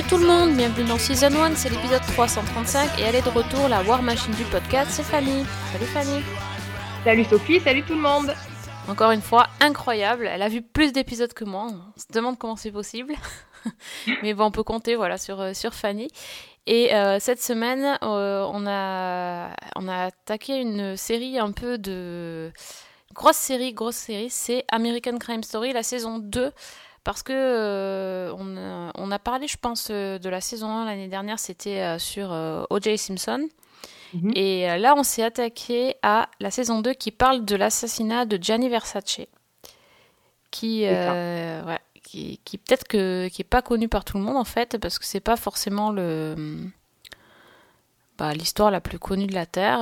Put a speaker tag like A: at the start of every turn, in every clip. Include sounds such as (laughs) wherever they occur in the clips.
A: Salut tout le monde, bienvenue dans Season 1, c'est l'épisode 335 et elle est de retour, la War Machine du podcast, c'est Fanny. Salut Fanny.
B: Salut Sophie, salut tout le monde.
A: Encore une fois, incroyable, elle a vu plus d'épisodes que moi, on se demande comment c'est possible. (laughs) Mais bon, on peut compter voilà, sur, euh, sur Fanny. Et euh, cette semaine, euh, on, a, on a attaqué une série un peu de... Grosse série, grosse série, c'est American Crime Story, la saison 2. Parce que euh, on, a, on, a, parlé, je pense, euh, de la saison 1 l'année dernière, c'était euh, sur O.J. Simpson. Mm -hmm. Et là, on s'est attaqué à la saison 2 qui parle de l'assassinat de Gianni Versace. Qui, ouais, qui, qui peut-être que qui est pas connu par tout le monde en fait parce que c'est pas forcément le bah, l'histoire la plus connue de la terre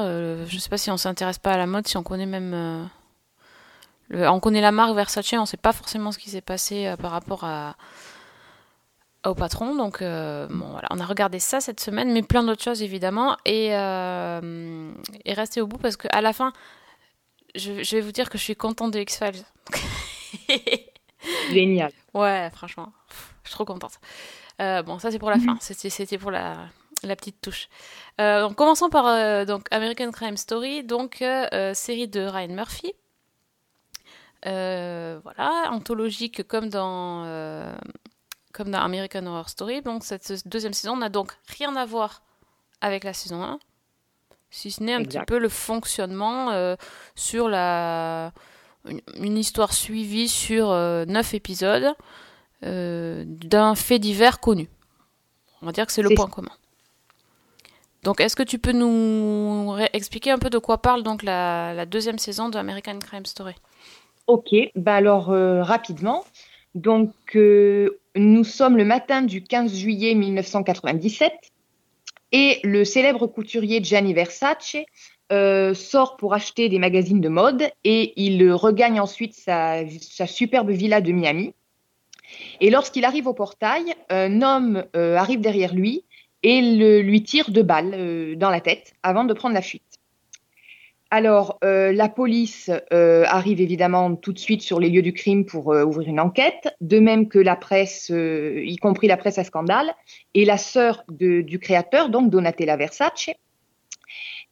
A: je sais pas si on s'intéresse pas à la mode si on connaît même le, on connaît la marque Versace on sait pas forcément ce qui s'est passé euh, par rapport à au patron donc bon voilà on a regardé ça cette semaine mais plein d'autres choses évidemment et et restez au bout parce que à la fin je, je vais vous dire que je suis contente de X Files (laughs)
B: Génial.
A: Ouais, franchement, je suis trop contente. Euh, bon, ça c'est pour la fin, c'était pour la, la petite touche. Euh, donc, commençons par euh, donc American Crime Story, donc euh, série de Ryan Murphy. Euh, voilà, anthologique comme dans, comme dans American Horror Story. Donc cette deuxième saison n'a donc rien à voir avec la saison 1, si ce n'est un exact. petit peu le fonctionnement sur la une histoire suivie sur euh, 9 épisodes euh, d'un fait divers connu. On va dire que c'est le point commun. Donc, est-ce que tu peux nous expliquer un peu de quoi parle donc la, la deuxième saison de American Crime Story?
B: Ok, bah alors euh, rapidement. Donc, euh, nous sommes le matin du 15 juillet 1997 et le célèbre couturier Gianni Versace euh, sort pour acheter des magazines de mode et il regagne ensuite sa, superbe villa de Miami. Et lorsqu'il arrive au portail, un homme arrive derrière lui et le, lui tire deux balles dans la tête avant de prendre la fuite. Alors, euh, la police euh, arrive évidemment tout de suite sur les lieux du crime pour euh, ouvrir une enquête, de même que la presse, y compris la presse à scandale, et la sœur de, du créateur, donc Donatella Versace.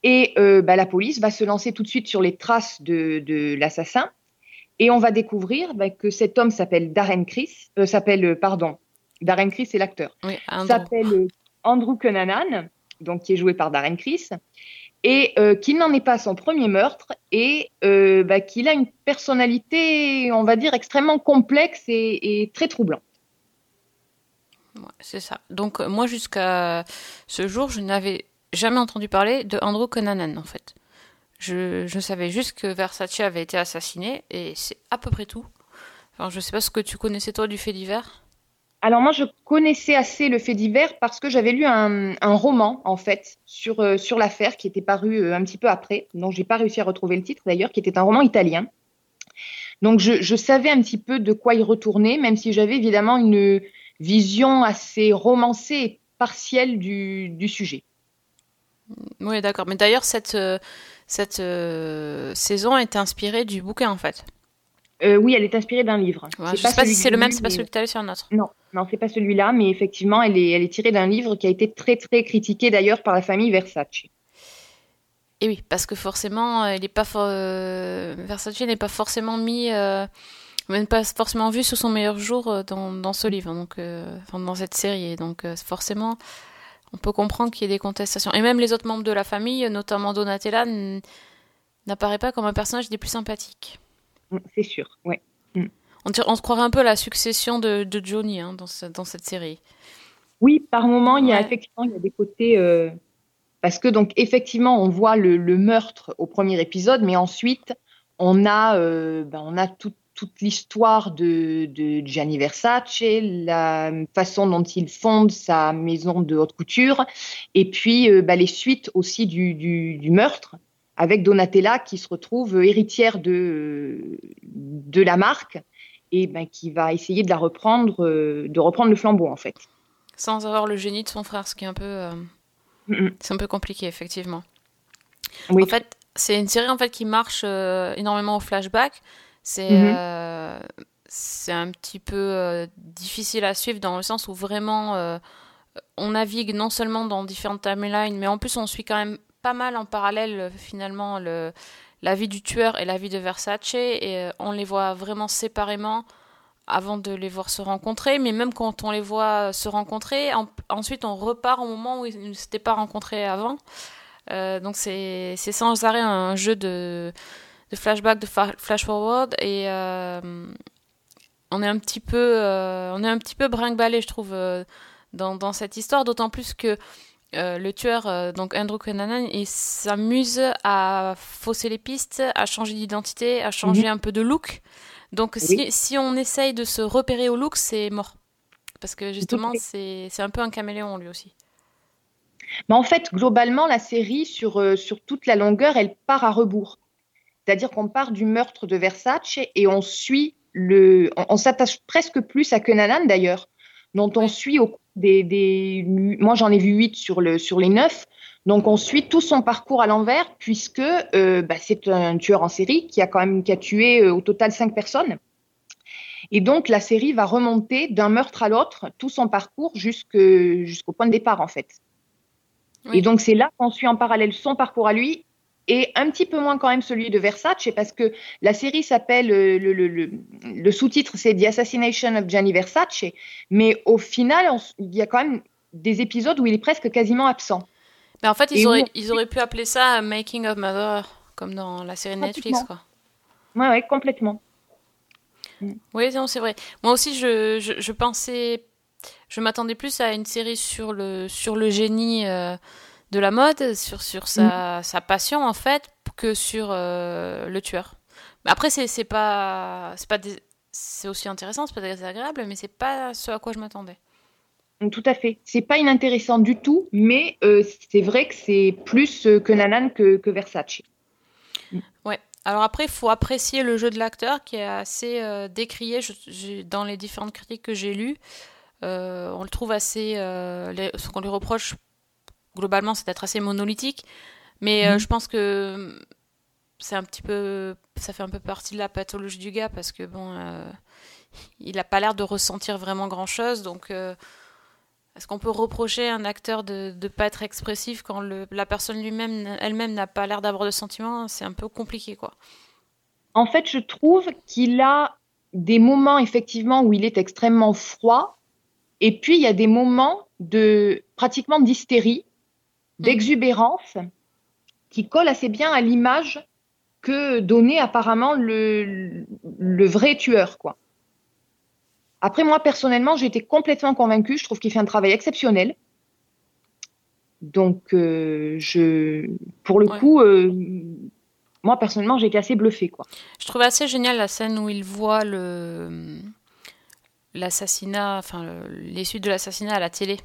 B: Et bah, la police va se lancer tout de suite sur les traces de, de l'assassin, et on va découvrir bah, que cet homme s'appelle Darren Criss, s'appelle, pardon, Darren Criss c'est l'acteur,
A: oui,
B: s'appelle Andrew Cunanan, donc qui est joué par Darren Criss et euh, qu'il n'en est pas son premier meurtre et euh, bah, qu'il a une personnalité, on va dire, extrêmement complexe et, très troublante.
A: C'est ça. Donc moi, jusqu'à ce jour, je n'avais jamais entendu parler de Andrew Cunanan, en fait. Je, je, savais juste que Versace avait été assassiné et c'est à peu près tout. Enfin, je sais pas ce que tu connaissais toi du fait divers.
B: Alors moi, je connaissais assez le fait divers parce que j'avais lu un, roman en fait sur euh, sur l'affaire qui était paru euh, un petit peu après, dont j'ai pas réussi à retrouver le titre d'ailleurs, qui était un roman italien. Donc je, savais un petit peu de quoi y retourner, même si j'avais évidemment une vision assez romancée et partielle du, sujet.
A: Oui, d'accord. Mais d'ailleurs, cette cette euh, saison est inspirée du bouquin en fait.
B: Euh, oui, elle est inspirée d'un livre.
A: Ouais, je ne sais pas si c'est le même, c'est pas celui que tu as lu sur un autre.
B: Non, non, c'est pas celui-là, mais effectivement, elle est, elle est tirée d'un livre qui a été très, très critiqué d'ailleurs par la famille Versace.
A: Et oui, parce que forcément, il est pas for... euh, Versace n'est pas forcément mis, euh, même pas forcément vu sous son meilleur jour dans, dans ce livre, donc euh, enfin, dans cette série. Donc euh, forcément, on peut comprendre qu'il y ait des contestations. Et même les autres membres de la famille, notamment Donatella, n'apparaît pas comme un personnage des plus sympathiques.
B: C'est sûr, ouais.
A: Mm. On, on, se croirait un peu à la succession de, de Johnny hein, dans, ce, dans, cette série.
B: Oui, par moment, il y a ouais. effectivement il y a des côtés. Euh, parce que, donc, effectivement, on voit le, le, meurtre au premier épisode, mais ensuite, on a, euh, ben, on a tout, toute l'histoire de, de Gianni Versace, la façon dont il fonde sa maison de haute couture, et puis euh, ben, les suites aussi du, du, du meurtre avec Donatella qui se retrouve héritière de, de la marque et ben, qui va essayer de la reprendre, de reprendre le flambeau en fait.
A: Sans avoir le génie de son frère, ce qui est un peu, euh, mm -hmm. c'est un peu compliqué effectivement.
B: Oui.
A: En fait, c'est une série en fait qui marche euh, énormément au flashback. C'est
B: Mhm.
A: euh, c'est un petit peu euh, difficile à suivre dans le sens où vraiment euh, on navigue non seulement dans différentes timelines, mais en plus on suit quand même pas mal en parallèle euh, finalement le, la vie du tueur et la vie de Versace et euh, on les voit vraiment séparément avant de les voir se rencontrer, mais même quand on les voit se rencontrer, en- ensuite on repart au moment où ils ne s'étaient pas rencontrés avant. Euh, donc c'est sans arrêt un jeu de, de flashback, de fa- flash forward et euh, on est un petit peu euh, on est un petit peu brinque-ballé je trouve euh, dans, dans cette histoire, d'autant plus que euh, le tueur, euh, donc Andrew Cunanan, il s'amuse à fausser les pistes, à changer d'identité, à changer un peu de look. Donc si,
B: Oui.
A: si on essaye de se repérer au look, c'est mort. Parce que justement, c'est un peu un caméléon lui aussi.
B: Mais en fait, globalement, la série, sur, euh, sur toute la longueur, elle part à rebours. C'est-à-dire qu'on part du meurtre de Versace et on suit le. On, on s'attache presque plus à Cunanan, d'ailleurs, dont on suit au, des, des. Moi, j'en ai vu huit sur, le, sur les neuf. Donc, on suit tout son parcours à l'envers, puisque euh, bah, c'est un tueur en série qui a quand même qui a tué euh, au total cinq personnes. Et donc, la série va remonter d'un meurtre à l'autre, tout son parcours jusqu'au point de départ, en fait.
A: Oui.
B: Et donc, c'est là qu'on suit en parallèle son parcours à lui et un petit peu moins quand même celui de Versace, parce que la série s'appelle, euh, le, le, le, le sous-titre, c'est The Assassination of Gianni Versace, mais au final, on il y a quand même des épisodes où il est presque quasiment absent.
A: Mais en fait, ils auraient,
B: où-
A: ils auraient pu appeler ça Making of Mother, comme dans la série Netflix, quoi.
B: Ouais, ouais, complètement.
A: Oui, non, c'est vrai. Moi aussi, je, je, je pensais, je m'attendais plus à une série sur le, sur le génie euh, de la mode, sur, sur sa, sa passion, en fait, que sur euh, le tueur. Mais après, c'est c'est pas, c'est pas c'est aussi intéressant, c'est pas désagréable, mais c'est pas ce à quoi je m'attendais.
B: Tout à fait. C'est pas inintéressant du tout, mais euh, c'est vrai que c'est plus euh, que Nanan que, que Versace.
A: Ouais. Alors après, il faut apprécier le jeu de l'acteur qui est assez euh, décrié je- dans les différentes critiques que j'ai lues. Euh, on le trouve assez. euh, les- ce qu'on lui reproche globalement, c'est d'être assez monolithique. Mais euh,
B: Mhm.
A: je pense que c'est un petit peu. Ça fait un peu partie de la pathologie du gars parce que bon. euh, il a pas l'air de ressentir vraiment grand chose. Donc. euh, est-ce qu'on peut reprocher à un acteur de ne pas être expressif quand le- la personne lui-même, elle-même, n'a pas l'air d'avoir de sentiments? C'est un peu compliqué, quoi.
B: En fait, je trouve qu'il a des moments effectivement où il est extrêmement froid, et puis il y a des moments de pratiquement d'hystérie, d'exubérance, qui collent assez bien à l'image que donnait apparemment le, le vrai tueur, quoi. Après, moi, personnellement, j'ai été complètement convaincue. Je trouve qu'il fait un travail exceptionnel. Donc, euh, je, pour le
A: Ouais.
B: coup, euh, moi, personnellement, j'ai été assez bluffée, quoi.
A: Je trouvais assez génial la scène où il voit le l'assassinat, enfin le- l'issue de l'assassinat à la télé,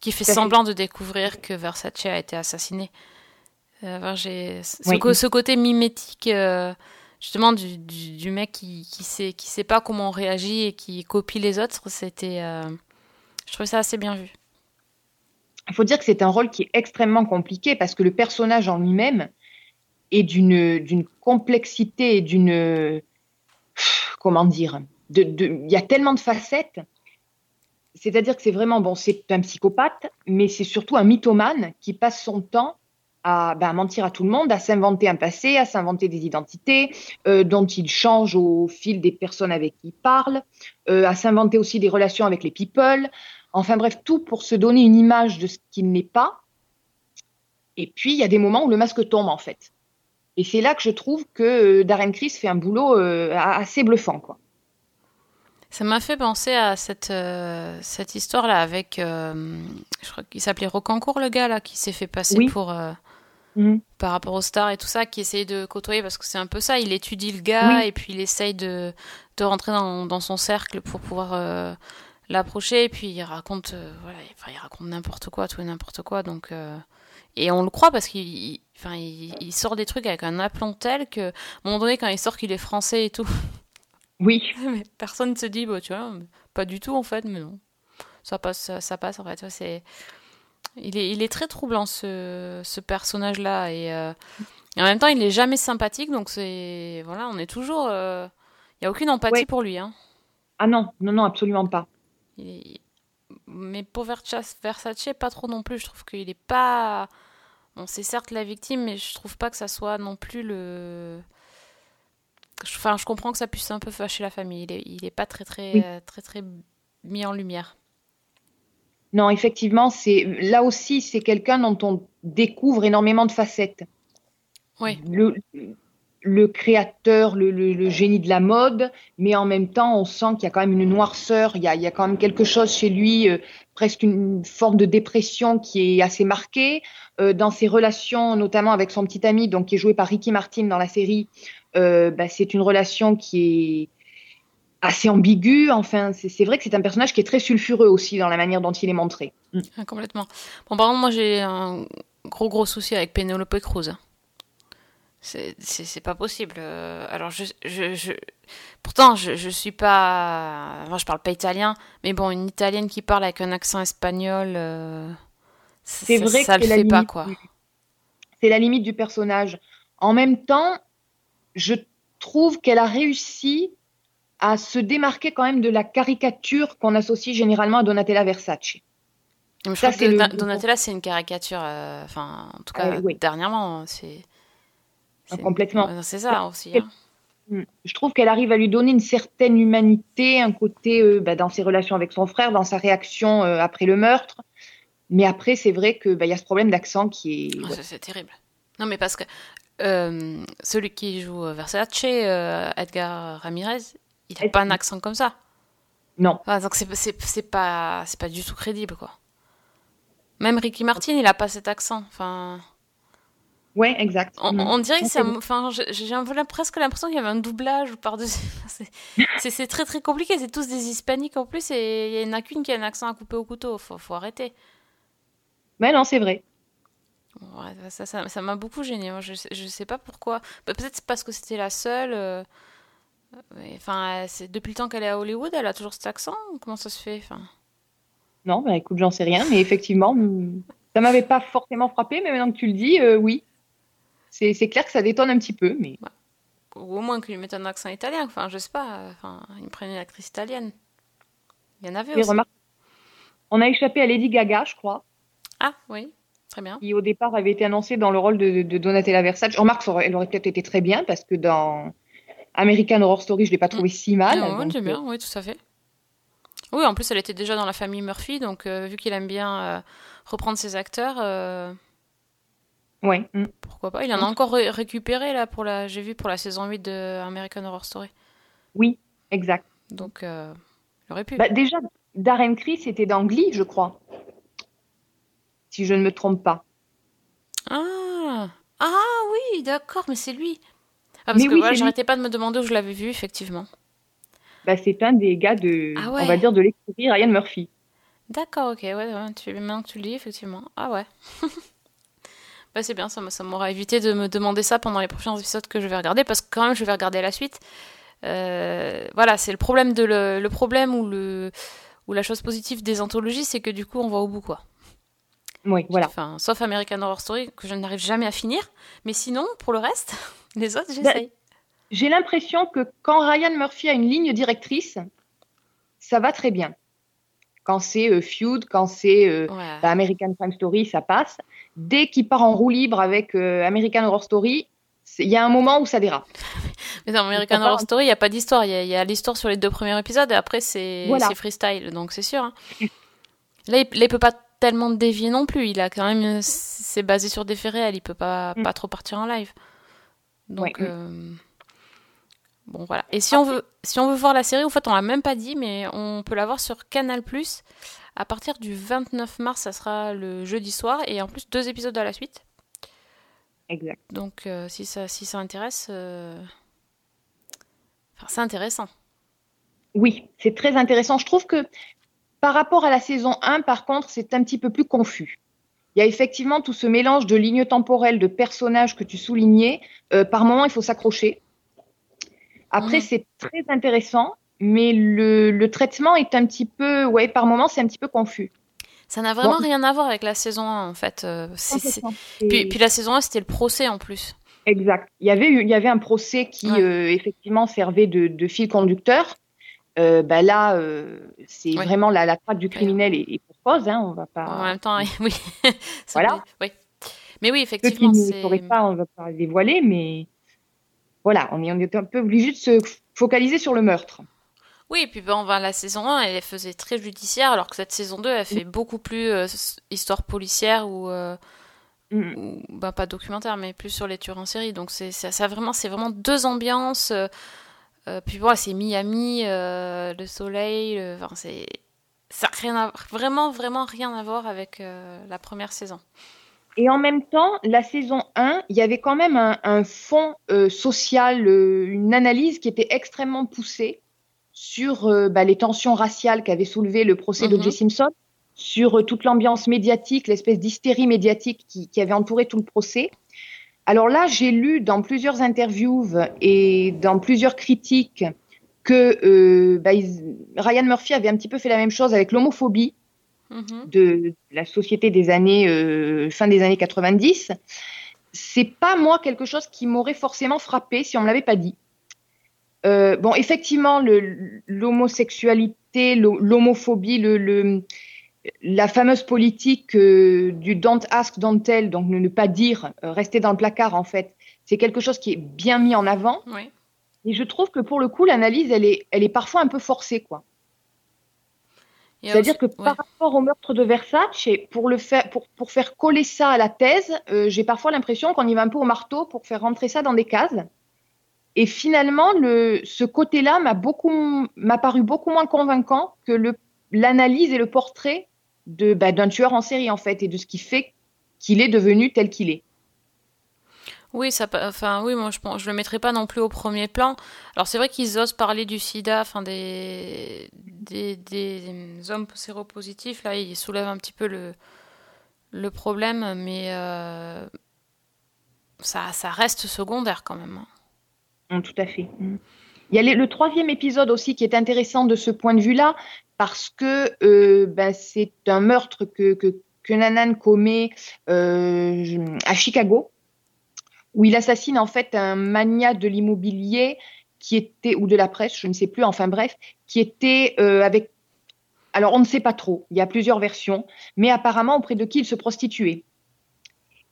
A: qui fait semblant de découvrir que Versace a été assassiné. Euh, j'ai ce,
B: Oui.
A: co- ce côté mimétique, euh, justement du, du, du mec qui qui sait qui sait pas comment on réagit et qui copie les autres, c'était, euh, je trouvais ça assez bien vu.
B: Il faut dire que c'est un rôle qui est extrêmement compliqué parce que le personnage en lui-même est d'une d'une complexité et d'une comment dire de- il y a tellement de facettes. C'est-à-dire que c'est vraiment bon, c'est un psychopathe, mais c'est surtout un mythomane qui passe son temps à, ben, mentir à tout le monde, à s'inventer un passé, à s'inventer des identités euh, dont il change au fil des personnes avec qui il parle, euh, à s'inventer aussi des relations avec les people. Enfin bref, tout pour se donner une image de ce qu'il n'est pas. Et puis, il y a des moments où le masque tombe, en fait. Et c'est là que je trouve que euh, Darren Criss fait un boulot assez bluffant, quoi.
A: Ça m'a fait penser à cette, euh, cette histoire-là avec, euh, je crois qu'il s'appelait Rocancourt, le gars là, qui s'est fait passer
B: Oui.
A: pour, euh,
B: Mhm.
A: par rapport aux stars et tout ça, qui essaye de côtoyer, parce que c'est un peu ça, il étudie le gars
B: Oui.
A: et puis il essaye de, de rentrer dans, dans son cercle pour pouvoir l'approcher, et puis il raconte, voilà, enfin, il raconte n'importe quoi, tout et n'importe quoi, donc... et on le croit parce qu'il il, il sort des trucs avec un aplomb tel que, à un moment donné, quand il sort qu'il est français et tout,
B: Oui, (laughs)
A: mais personne ne se dit, bah, tu vois, pas du tout en fait, mais non. Ça passe, ça, ça passe en fait. ouais, c'est... Il est, il est très troublant ce, ce personnage-là et, euh, et en même temps il est jamais sympathique donc c'est voilà on est toujours euh, il y a aucune empathie
B: Ouais.
A: pour lui hein.
B: Ah non, non, non, absolument pas.
A: Il est- Mais pour Versace, pas trop non plus. Je trouve qu'il est pas. Bon, c'est certes la victime, mais je trouve pas que ça soit non plus le. Je- Enfin, je comprends que ça puisse un peu fâcher la famille. Il est, il est pas très, très,
B: Oui.
A: euh, très, très mis en lumière.
B: Non, effectivement, c'est là aussi, c'est quelqu'un dont on découvre énormément de facettes.
A: Oui.
B: Le, le créateur, le, le- le génie de la mode, mais en même temps, on sent qu'il y a quand même une noirceur, il y a, il y a quand même quelque chose chez lui, euh, presque une forme de dépression qui est assez marquée. Euh, dans ses relations, notamment avec son petit ami, donc qui est joué par Ricky Martin dans la série, bah, c'est une relation qui est assez ambiguë. Enfin, c'est vrai que c'est un personnage qui est très sulfureux aussi dans la manière dont il est montré.
A: Ah, complètement. Bon, par contre, moi, j'ai un gros, gros souci avec Penelope Cruz. C'est pas possible. Euh, Alors, je, je, je... pourtant, je, je suis pas. Moi, je parle pas italien, mais bon, une italienne qui parle avec un accent espagnol, euh, ça-
B: C'est
A: ça-
B: vrai
A: ça
B: que
A: le
B: c'est la
A: fait pas, quoi.
B: du- C'est la limite du personnage. En même temps, je trouve qu'elle a réussi à se démarquer quand même de la caricature qu'on associe généralement à Donatella Versace.
A: Je
B: Ça,
A: que
B: le-
A: Donatella, c'est une caricature. euh, Enfin, en tout cas,
B: Euh, oui.
A: dernièrement, c'est. c'est-
B: complètement.
A: Ouais, C'est ça aussi. hein.
B: Mm. Je trouve qu'elle arrive à lui donner une certaine humanité, un côté euh, bah, dans ses relations avec son frère, dans sa réaction après le meurtre. Mais après, c'est vrai que bah, y a ce problème d'accent qui est.
A: Ah,
B: ouais.
A: ça, C'est terrible. Non, mais parce que euh, celui qui joue euh, Versace, euh, Edgar Ramirez, il a
B: Ed-
A: pas un accent comme ça.
B: Non,
A: Enfin, donc c'est pas c'est pas du tout crédible quoi. Même Ricky Martin, il a pas cet accent. Enfin,
B: ouais, exact.
A: on,
B: Mm.
A: on dirait que c'est enfin j'ai un peu presque l'impression qu'il y avait un doublage par dessus. (laughs) C'est c'est très très compliqué. C'est tous des hispaniques en plus et il y en a qu'une qui a un accent à couper au couteau. Faut faut arrêter.
B: Mais non, c'est vrai.
A: Ouais, ça ça ça m'a beaucoup gêné. Moi, je je sais pas pourquoi. Bah, Peut-être c'est parce que c'était la seule. euh, Enfin, depuis le temps qu'elle est à Hollywood, elle a toujours cet accent. Comment ça se fait Enfin,
B: Non, bah écoute, j'en sais rien, mais effectivement, mm, ça m'avait pas forcément frappé, mais maintenant que tu le dis, euh, oui. C'est clair que ça détonne un petit peu, mais
A: ou au moins qu'ils lui mettent un accent italien. Enfin, je sais pas. Enfin, ils me prennent une actrice italienne. Il y en avait
B: oui,
A: aussi.
B: remarque. On a échappé à Lady Gaga, je crois,
A: Ah oui, très bien.
B: qui au départ avait été annoncée dans le rôle de, de Donatella Versace. Je remarque, elle aurait peut-être été très bien parce que dans American Horror Story, je l'ai pas trouvée si mal.
A: Ah, ouais,
B: donc,
A: bien, oui, tout à fait. Oui, en plus, elle était déjà dans la famille Murphy, donc euh, vu qu'il aime bien euh, reprendre ses acteurs, euh,
B: euh, ouais, mm.
A: pourquoi pas. Il en a encore ré- récupéré, là, pour la... j'ai vu pour la saison 8 de American Horror Story.
B: oui, exact.
A: Donc, euh, il aurait pu.
B: Bah, déjà, Darren Criss était dans Glee, je crois, si je ne me trompe pas.
A: Ah, ah oui, d'accord, mais c'est lui. Ah, parce
B: Mais
A: que
B: oui,
A: voilà, j'arrêtais pas de me demander où je l'avais vu, effectivement.
B: Bah, c'est un des gars de,
A: Ah
B: on va dire, de l'écurie Ryan Murphy.
A: D'accord, ok, ouais, ouais, tu... maintenant que tu le dis, effectivement. Ah ouais. (laughs) bah c'est bien, ça, ça m'aura évité de me demander ça pendant les prochains épisodes que je vais regarder, parce que quand même, je vais regarder la suite. Euh, voilà, c'est le problème de le, le problème ou le ou la chose positive des anthologies, c'est que du coup, on va au bout, quoi.
B: Oui, voilà.
A: Enfin, sauf American Horror Story, que je n'arrive jamais à finir. Mais sinon, pour le reste, (laughs) les autres,
B: Bah,
A: j'essaye.
B: J'ai l'impression que quand Ryan Murphy a une ligne directrice, ça va très bien. Quand c'est euh, Feud, quand c'est euh,
A: Ouais.
B: bah, American Crime Story, ça passe. Dès qu'il part en roue libre avec euh, American Horror Story, il y a un moment où ça dérape. (laughs)
A: Mais dans American Horror Story, il n'y a pas d'histoire. Il y a, l'histoire sur les deux premiers épisodes et après, c'est
B: Voilà.
A: freestyle. Donc, c'est sûr. hein. (laughs) Là, il, il peut pas tellement dévier non plus. Il a quand même. C'est basé sur des faits réels. Il peut pas,
B: Mm.
A: pas trop partir en live. Donc. Euh, Bon, voilà. Et si on, veut, si on veut voir la série, en fait, on l'a même pas dit, mais on peut la voir sur Canal à partir du 29 mars. Ça sera le jeudi soir. Et en plus, deux épisodes à la suite.
B: Exact.
A: Donc, euh, si, ça, si ça intéresse. euh, Enfin, c'est intéressant.
B: Oui, c'est très intéressant. Je trouve que par rapport à la saison 1, par contre, c'est un petit peu plus confus. Il y a effectivement tout ce mélange de lignes temporelles, de personnages que tu soulignais. Euh, par moment, il faut s'accrocher. Après, c'est très intéressant, mais le, le traitement est un petit peu, ouais, par moment, c'est un petit peu confus.
A: Ça n'a vraiment
B: Bon.
A: rien à voir avec la saison 1, en fait. euh. Puis, la saison 1, c'était le procès en plus.
B: Exact. Il y avait, eu- il y avait un procès qui,
A: Ouais.
B: euh, effectivement, servait de, de fil conducteur. Euh, bah là, euh, c'est vraiment la, la traque du criminel et, et pour cause. Hein, on va pas.
A: En même temps, (laughs) oui. (laughs)
B: Voilà.
A: oui. Mais oui,
B: Ceux qui
A: effectivement,
B: ne pas, on va pas dévoiler, mais voilà, on est, on est un peu obligé de se focaliser sur le meurtre.
A: Oui, et puis ben, la saison 1, elle faisait très judiciaire, alors que cette saison 2, elle fait beaucoup plus euh, histoire policière ou, euh,
B: Mm.
A: ou- ben, pas documentaire, mais plus sur les tueurs en série. Donc c'est ça, ça vraiment, c'est vraiment deux ambiances. euh, puis voilà, c'est Miami, euh, le soleil, le- enfin, c'est ça rien à, vraiment, vraiment rien à voir avec euh, la première saison.
B: Et en même temps, la saison 1, il y avait quand même un, un fond euh, social, euh, une analyse qui était extrêmement poussée sur euh, bah, les tensions raciales qu'avait soulevé le procès
A: Mhm.
B: d'O.J. Simpson, sur euh, toute l'ambiance médiatique, l'espèce d'hystérie médiatique qui, qui avait entouré tout le procès. Alors là, j'ai lu dans plusieurs interviews et dans plusieurs critiques que euh, bah, Ryan Murphy avait un petit peu fait la même chose avec l'homophobie
A: Mhm.
B: de la société des années euh, fin des années 90 c'est pas moi quelque chose qui m'aurait forcément frappé si on me l'avait pas dit Euh, bon effectivement l'homosexualité l'ho- l'homophobie le, le- la fameuse politique euh, du don't ask don't tell donc ne, ne pas dire euh, rester dans le placard en fait c'est quelque chose qui est bien mis en avant
A: Oui.
B: et je trouve que pour le coup l'analyse elle est elle est parfois un peu forcée quoi c'est-à-dire que par rapport au meurtre de Versace, pour, le faire, pour, pour faire coller ça à la thèse, euh, j'ai parfois l'impression qu'on y va un peu au marteau pour faire rentrer ça dans des cases. Et finalement, le, ce côté-là m'a beaucoup, m'a paru beaucoup moins convaincant que l'analyse et le portrait de, bah, d'un tueur en série en fait et de ce qui fait qu'il est devenu tel qu'il est.
A: Oui, ça, enfin, oui, moi je pense, je le mettrais pas non plus au premier plan. Alors c'est vrai qu'ils osent parler du SIDA, enfin des, des, des hommes séropositifs, là, ils soulèvent un petit peu le, le problème, mais euh, ça, ça reste secondaire quand même. hein.
B: Mm, tout à fait. Mm. Il y a les- le troisième épisode aussi qui est intéressant de ce point de vue-là, parce que euh, ben, c'est un meurtre que, que, que Nanan commet euh, à Chicago, où il assassine en fait un magnat de l'immobilier qui était, ou de la presse, je ne sais plus, enfin bref, qui était euh, avec... Alors on ne sait pas trop, il y a plusieurs versions, mais apparemment auprès de qui il se prostituait.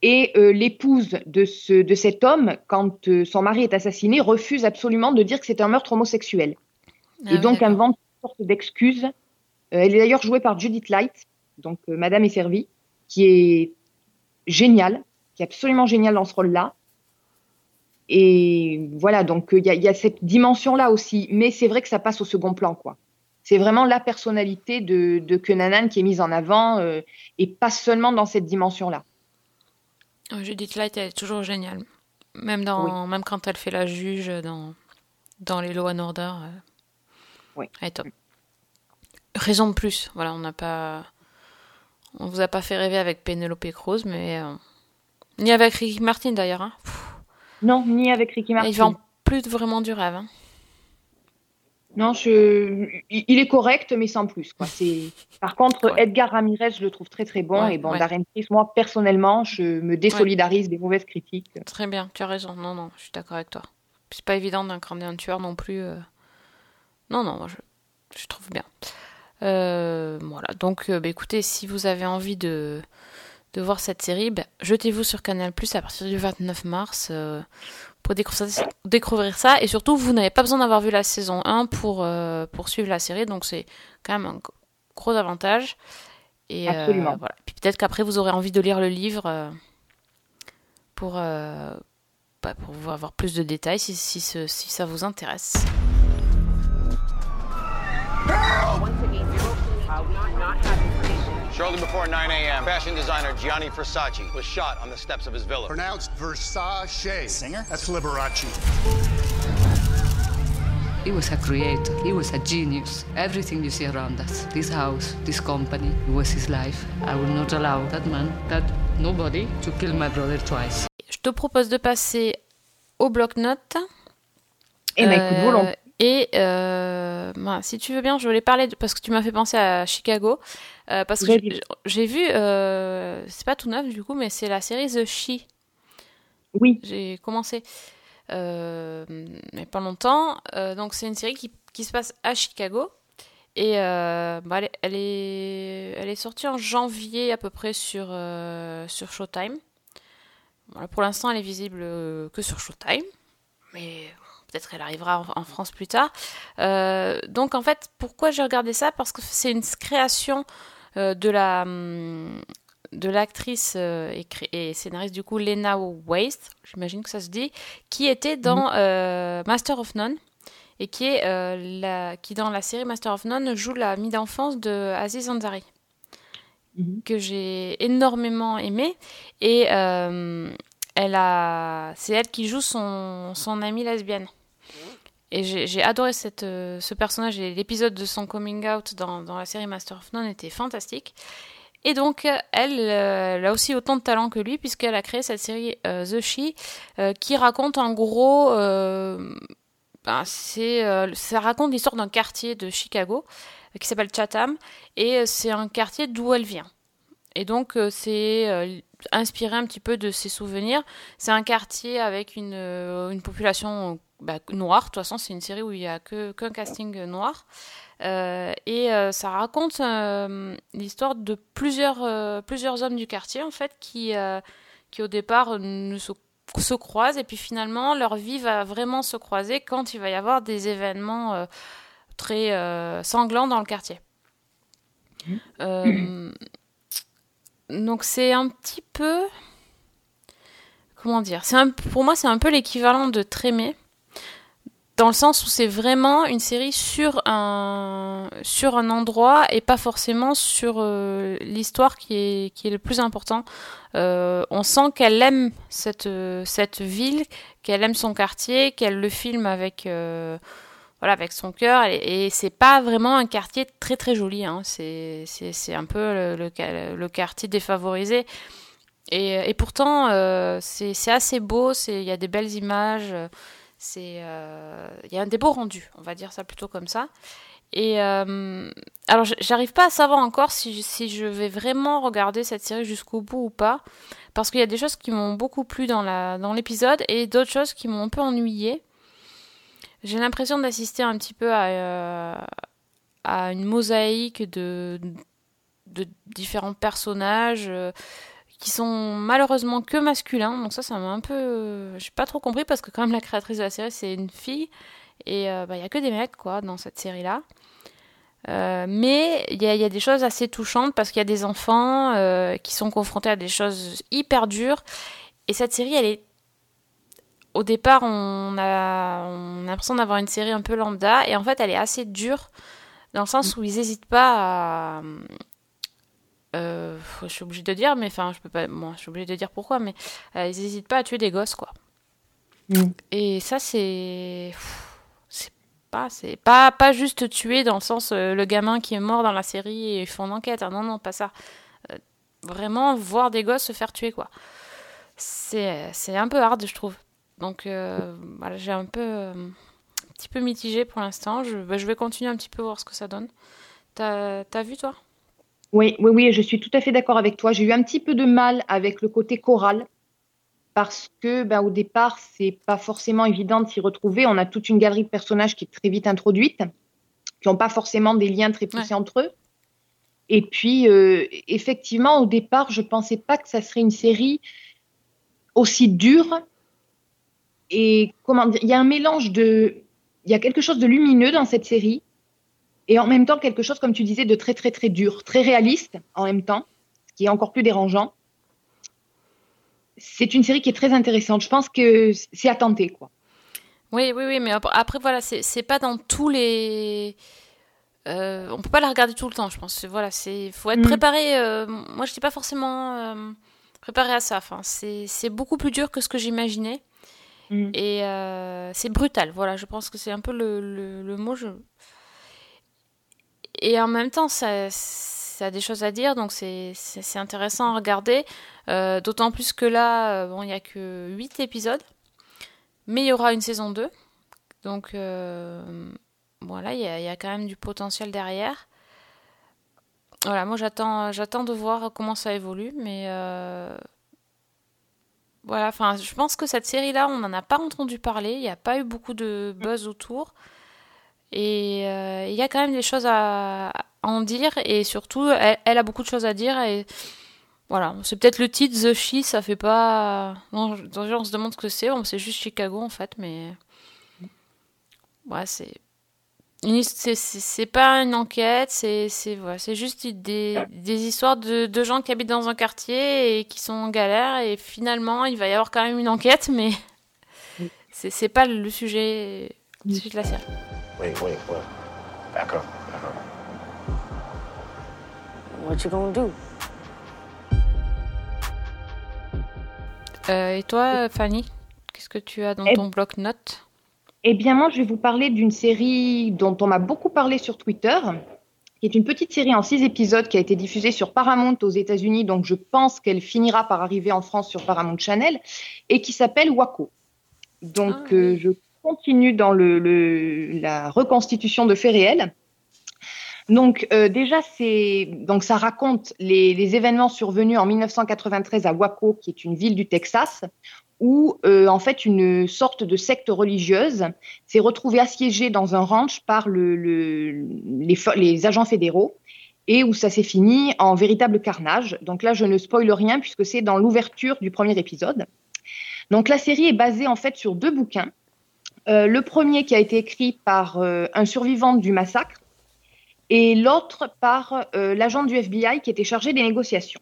B: Et euh, l'épouse de, ce, de cet homme, quand euh, son mari est assassiné, refuse absolument de dire que c'est un meurtre homosexuel.
A: Ah
B: et donc invente sorte d'excuse. Euh, elle est d'ailleurs jouée par Judith Light, donc euh, Madame est servie, qui est géniale, qui est absolument géniale dans ce rôle-là. Et voilà, donc euh, il y, a, il y a cette dimension-là aussi, mais c'est vrai que ça passe au second plan, quoi. C'est vraiment la personnalité de, de Kenanan qui est mise en avant, euh, et pas seulement dans cette dimension-là.
A: Euh, Judith Light, elle est toujours géniale. Même, dans, même quand elle fait la juge dans, dans les Law and Order. euh,
B: Oui.
A: Top. Raison de plus. Voilà, on n'a pas. On vous a pas fait rêver avec Penelope Cruz, mais. euh, Ni avec Ricky Martin d'ailleurs. Hein.
B: Non, ni avec Ricky Martin.
A: Il vend plus vraiment du rêve. hein.
B: Non, je... il est correct, mais sans plus. Quoi. C'est... Par contre,
A: Ouais.
B: Edgar Ramirez, je le trouve très très bon.
A: Ouais,
B: et bon,
A: ouais.
B: Darren Criss, moi, personnellement, je me désolidarise des mauvaises critiques.
A: Très bien, tu as raison. Non, non, je suis d'accord avec toi. C'est pas évident d'incarner un tueur non plus. euh. Non, non, moi, je, je trouve bien. Euh, voilà, donc euh, bah, écoutez, si vous avez envie de, de voir cette série, bah, jetez-vous sur Canal Plus à partir du 29 mars euh, pour découvrir ça, découvrir ça. Et surtout, vous n'avez pas besoin d'avoir vu la saison 1 pour, euh, pour suivre la série, donc c'est quand même un gros avantage. Et,
B: Absolument.
A: voilà. Puis peut-être qu'après, vous aurez envie de lire le livre pour, bah, pour avoir plus de détails si, si, ce- si ça vous intéresse.
C: Shortly before 9 a.m., fashion designer Gianni Versace was shot on the steps of his villa.
D: Pronounced Versace. Singer? That's Liberace.
E: He was a creator. He was a genius. Everything you see around us, this house, this company, it was his life. I will not allow that man, that nobody, to kill my brother twice.
A: Je te propose de passer au bloc-notes.
B: Et ben, écoute,
A: Euh,
B: volontiers.
A: Et euh, bah, si tu veux bien, je voulais parler de- parce que tu m'as fait penser à Chicago. euh, parce que j'ai- vu, euh, c'est pas tout neuf du coup, mais c'est la série The She.
B: Oui,
A: J'ai commencé euh, mais pas longtemps. Donc c'est une série qui, qui se passe à Chicago. Et bah, elle, est, elle, est, elle est sortie en janvier à peu près sur, sur Showtime. Voilà, pour l'instant, elle est visible que sur Showtime. Mais peut-être qu'elle arrivera en, en France plus tard. Euh, donc en fait, pourquoi j'ai regardé ça? Parce que c'est une création euh, de la... hum, de l'actrice euh, et, scénariste du coup Lena Waste, j'imagine que ça se dit, qui était dans euh, Master of None et qui est euh, la, qui dans la série Master of None joue la amie d'enfance de Aziz Ansari
B: Mhm.
A: que j'ai énormément aimé et elle a c'est elle qui joue son, son amie lesbienne et j'ai adoré cette, euh, ce personnage et l'épisode de son coming out dans, dans la série Master of None était fantastique et donc, elle, euh, a aussi autant de talent que lui, puisqu'elle a créé cette série euh, The She, qui raconte en gros. ben, ça raconte l'histoire d'un quartier de Chicago qui s'appelle Chatham, et c'est un quartier d'où elle vient. Et donc, euh, c'est euh, inspiré un petit peu de ses souvenirs. C'est un quartier avec une, euh, une population bah, noire. De toute façon, c'est une série où il n'y a qu'un casting noir. Euh, et euh, ça raconte euh, l'histoire de plusieurs, plusieurs hommes du quartier, en fait, qui, qui au départ ne se, se croisent, et puis finalement, leur vie va vraiment se croiser quand il va y avoir des événements très sanglants dans le quartier. Euh, donc c'est un petit peu... Comment dire Pour moi, c'est un peu l'équivalent de Trémé dans le sens où c'est vraiment une série sur un endroit et pas forcément sur euh, l'histoire qui est le plus important. Euh, on sent qu'elle aime cette euh, cette ville, qu'elle aime son quartier, qu'elle le filme avec voilà avec son cœur et, et c'est pas vraiment un quartier très très joli. Hein. C'est un peu le, le, quartier défavorisé. Et, et pourtant, euh, c'est assez beau, il y a des belles images, euh, il y a des beaux rendus, on va dire ça plutôt comme ça. Et euh, alors, j'arrive pas à savoir encore si, si je vais vraiment regarder cette série jusqu'au bout ou pas, parce qu'il y a des choses qui m'ont beaucoup plu dans la dans l'épisode et d'autres choses qui m'ont un peu ennuyé. J'ai l'impression d'assister un petit peu à, euh, une mosaïque de, différents personnages. euh, qui sont malheureusement que masculins. Donc ça, ça m'a un peu... J'ai pas trop compris parce que quand même la créatrice de la série, c'est une fille. Et euh, bah, il y a que des mecs, quoi, dans cette série-là. Euh, mais il y, y a des choses assez touchantes parce qu'il y a des enfants euh, qui sont confrontés à des choses hyper dures. Et cette série, elle est... Au départ, on a, on a l'impression d'avoir une série un peu lambda. Et en fait, elle est assez dure dans le sens où ils n'hésitent pas à... Euh, je suis obligée de dire, mais enfin, je peux pas. Bon, je suis obligée de dire pourquoi, mais euh, ils n'hésitent pas à tuer des gosses, quoi.
B: Mm.
A: Et ça, c'est. C'est pas, c'est pas, pas juste tuer dans le sens euh, le gamin qui est mort dans la série et ils font une enquête. hein. Non, non, pas ça. Vraiment voir des gosses se faire tuer, quoi. C'est, c'est un peu hard, je trouve. Donc, euh, voilà, j'ai un peu. euh, un petit peu mitigé pour l'instant. Je, bah, je vais continuer un petit peu voir ce que ça donne. T'as, vu, toi?
B: Oui, oui, oui, je suis tout à fait d'accord avec toi. J'ai eu un petit peu de mal avec le côté choral parce que ben, au départ, c'est pas forcément évident de s'y retrouver. On a toute une galerie de personnages qui est très vite introduite, qui n'ont pas forcément des liens très poussés entre eux. Et puis, euh, effectivement, au départ, je pensais pas que ça serait une série aussi dure. Et comment dire, il y a un mélange de, il y a quelque chose de lumineux dans cette série et en même temps quelque chose, comme tu disais, de très très très dur, très réaliste en même temps, ce qui est encore plus dérangeant. C'est une série qui est très intéressante. Je pense que c'est à tenter, quoi.
A: Oui, oui, oui, mais ap- après, voilà, c'est pas dans tous les. Euh, on peut pas la regarder tout le temps, je pense. Voilà, c'est faut être
B: Mm.
A: préparé. euh, moi, je n'étais pas forcément euh, préparée à ça. Enfin, c'est beaucoup plus dur que ce que j'imaginais.
B: Mm.
A: Et euh, c'est brutal. Voilà, je pense que c'est un peu le, le, mot. Et en même temps, ça, ça a des choses à dire, donc c'est intéressant à regarder. Euh, D'autant plus que là, euh, bon, il n'y a que 8 épisodes. Mais il y aura une saison 2 Donc voilà, il y, y a quand même du potentiel derrière. Voilà, moi j'attends, de voir comment ça évolue, mais voilà, enfin, je pense que cette série-là, on n'en a pas entendu parler, il n'y a pas eu beaucoup de buzz autour, et euh, il y a quand même des choses à, à en dire, et surtout, elle, elle a beaucoup de choses à dire, et voilà, c'est peut-être le titre The She, ça fait pas. Non, on se demande ce que c'est, bon, c'est juste Chicago en fait, mais. Ouais, c'est. C'est pas une enquête, c'est voilà, c'est juste des, des histoires de, de gens qui habitent dans un quartier et qui sont en galère, et finalement, il va y avoir quand même une enquête, mais. (laughs) C'est pas le sujet, le sujet de la série.
F: Wait, wait, wait. Back up, back up.
G: What you gonna do?
A: Euh, et toi, Fanny, qu'est-ce que tu as dans
B: Eh-
A: ton bloc-notes?
B: Eh bien, moi, je vais vous parler d'une série dont on m'a beaucoup parlé sur Twitter, qui est une petite série en six épisodes qui a été diffusée sur Paramount aux États-Unis, donc je pense qu'elle finira par arriver en France sur Paramount Channel, et qui s'appelle Waco. Donc,
A: Ah,
B: euh, je continue dans le, le- la reconstitution de faits réels. Donc euh, déjà, c'est donc ça raconte les, les événements survenus en 1993 à Waco, qui est une ville du Texas, où euh, en fait une sorte de secte religieuse s'est retrouvée assiégée dans un ranch par le, le- les, agents fédéraux et où ça s'est fini en véritable carnage. Donc là, je ne spoile rien puisque c'est dans l'ouverture du premier épisode. Donc la série est basée en fait sur deux bouquins. Euh, le premier qui a été écrit par euh, un survivant du massacre et l'autre par l'agent du FBI qui était chargé des négociations.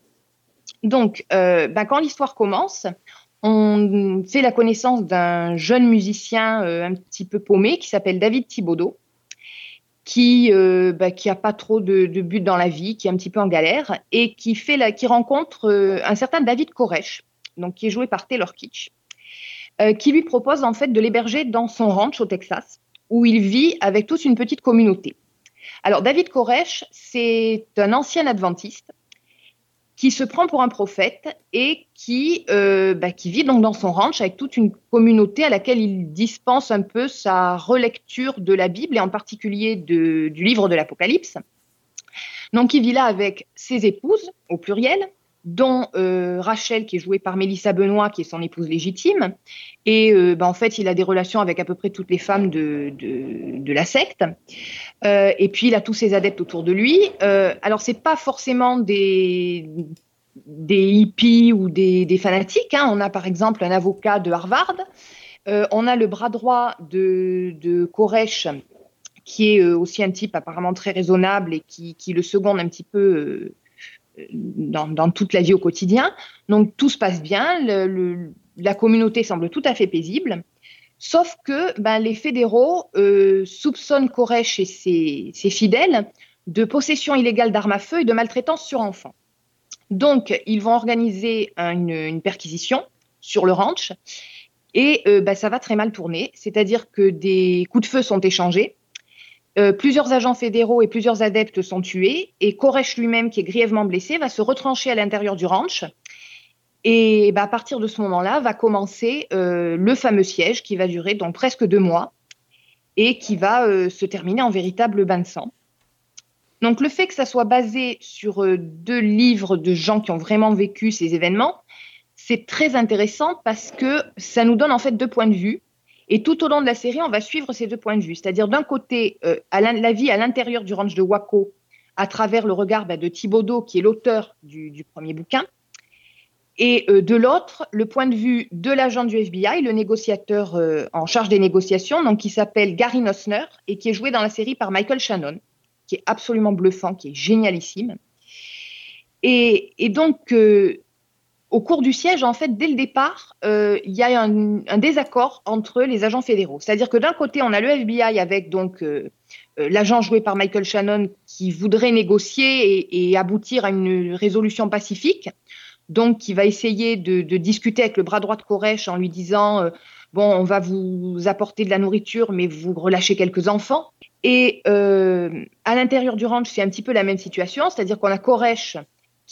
B: Donc, ben, quand l'histoire commence, on fait la connaissance d'un jeune musicien euh, un petit peu paumé qui s'appelle David Thibaudot, qui euh, ben, qui a pas trop de, de but dans la vie, qui est un petit peu en galère et qui fait la, qui rencontre euh, un certain David Koresh, donc qui est joué par Taylor Kitsch, euh, qui lui propose en fait de l'héberger dans son ranch au Texas, où il vit avec toute une petite communauté. Alors, David Koresh, c'est un ancien adventiste qui se prend pour un prophète et qui, euh, bah, qui vit donc dans son ranch avec toute une communauté à laquelle il dispense un peu sa relecture de la Bible et en particulier du livre de l'Apocalypse. Donc, il vit là avec ses épouses, au pluriel, dont euh, Rachel, qui est jouée par Mélissa Benoît, qui est son épouse légitime. Et euh, bah, en fait, il a des relations avec à peu près toutes les femmes de, la secte. Euh, et puis il a tous ses adeptes autour de lui. Alors c'est pas forcément des hippies ou des, fanatiques. hein. On a par exemple un avocat de Harvard. On a le bras droit de, de Koresh, qui est aussi un type apparemment très raisonnable et qui, le seconde un petit peu dans, toute la vie au quotidien. Donc tout se passe bien. La communauté semble tout à fait paisible. Sauf que ben, les fédéraux euh, soupçonnent Koresh et ses, fidèles de possession illégale d'armes à feu et de maltraitance sur enfants. Donc, ils vont organiser une, une perquisition sur le ranch et euh, ben, ça va très mal tourner. C'est-à-dire que des coups de feu sont échangés, euh, plusieurs agents fédéraux et plusieurs adeptes sont tués et Koresh lui-même, qui est grièvement blessé, va se retrancher à l'intérieur du ranch. Et bah, à partir de ce moment-là, va commencer euh, le fameux siège qui va durer donc presque deux mois et qui va euh, se terminer en véritable bain de sang. Donc le fait que ça soit basé sur deux livres de gens qui ont vraiment vécu ces événements, c'est très intéressant parce que ça nous donne en fait deux points de vue. Et tout au long de la série, on va suivre ces deux points de vue. C'est-à-dire d'un côté, euh, la vie à l'intérieur du ranch de Waco, à travers le regard bah, de Thibaudot, qui est l'auteur du, premier bouquin, et euh, de l'autre, le point de vue de l'agent du FBI, le négociateur euh, en charge des négociations, donc qui s'appelle Gary Nossner et qui est joué dans la série par Michael Shannon, qui est absolument bluffant, qui est génialissime. Et, donc, au cours du siège, en fait, dès le départ, euh, il y a un, un désaccord entre les agents fédéraux. C'est-à-dire que d'un côté, on a le FBI avec donc euh, euh, l'agent joué par Michael Shannon qui voudrait négocier et, aboutir à une résolution pacifique donc qui va essayer de, discuter avec le bras droit de Koresh en lui disant bon on va vous apporter de la nourriture mais vous relâchez quelques enfants et à l'intérieur du ranch c'est un petit peu la même situation c'est-à-dire qu'on a Koresh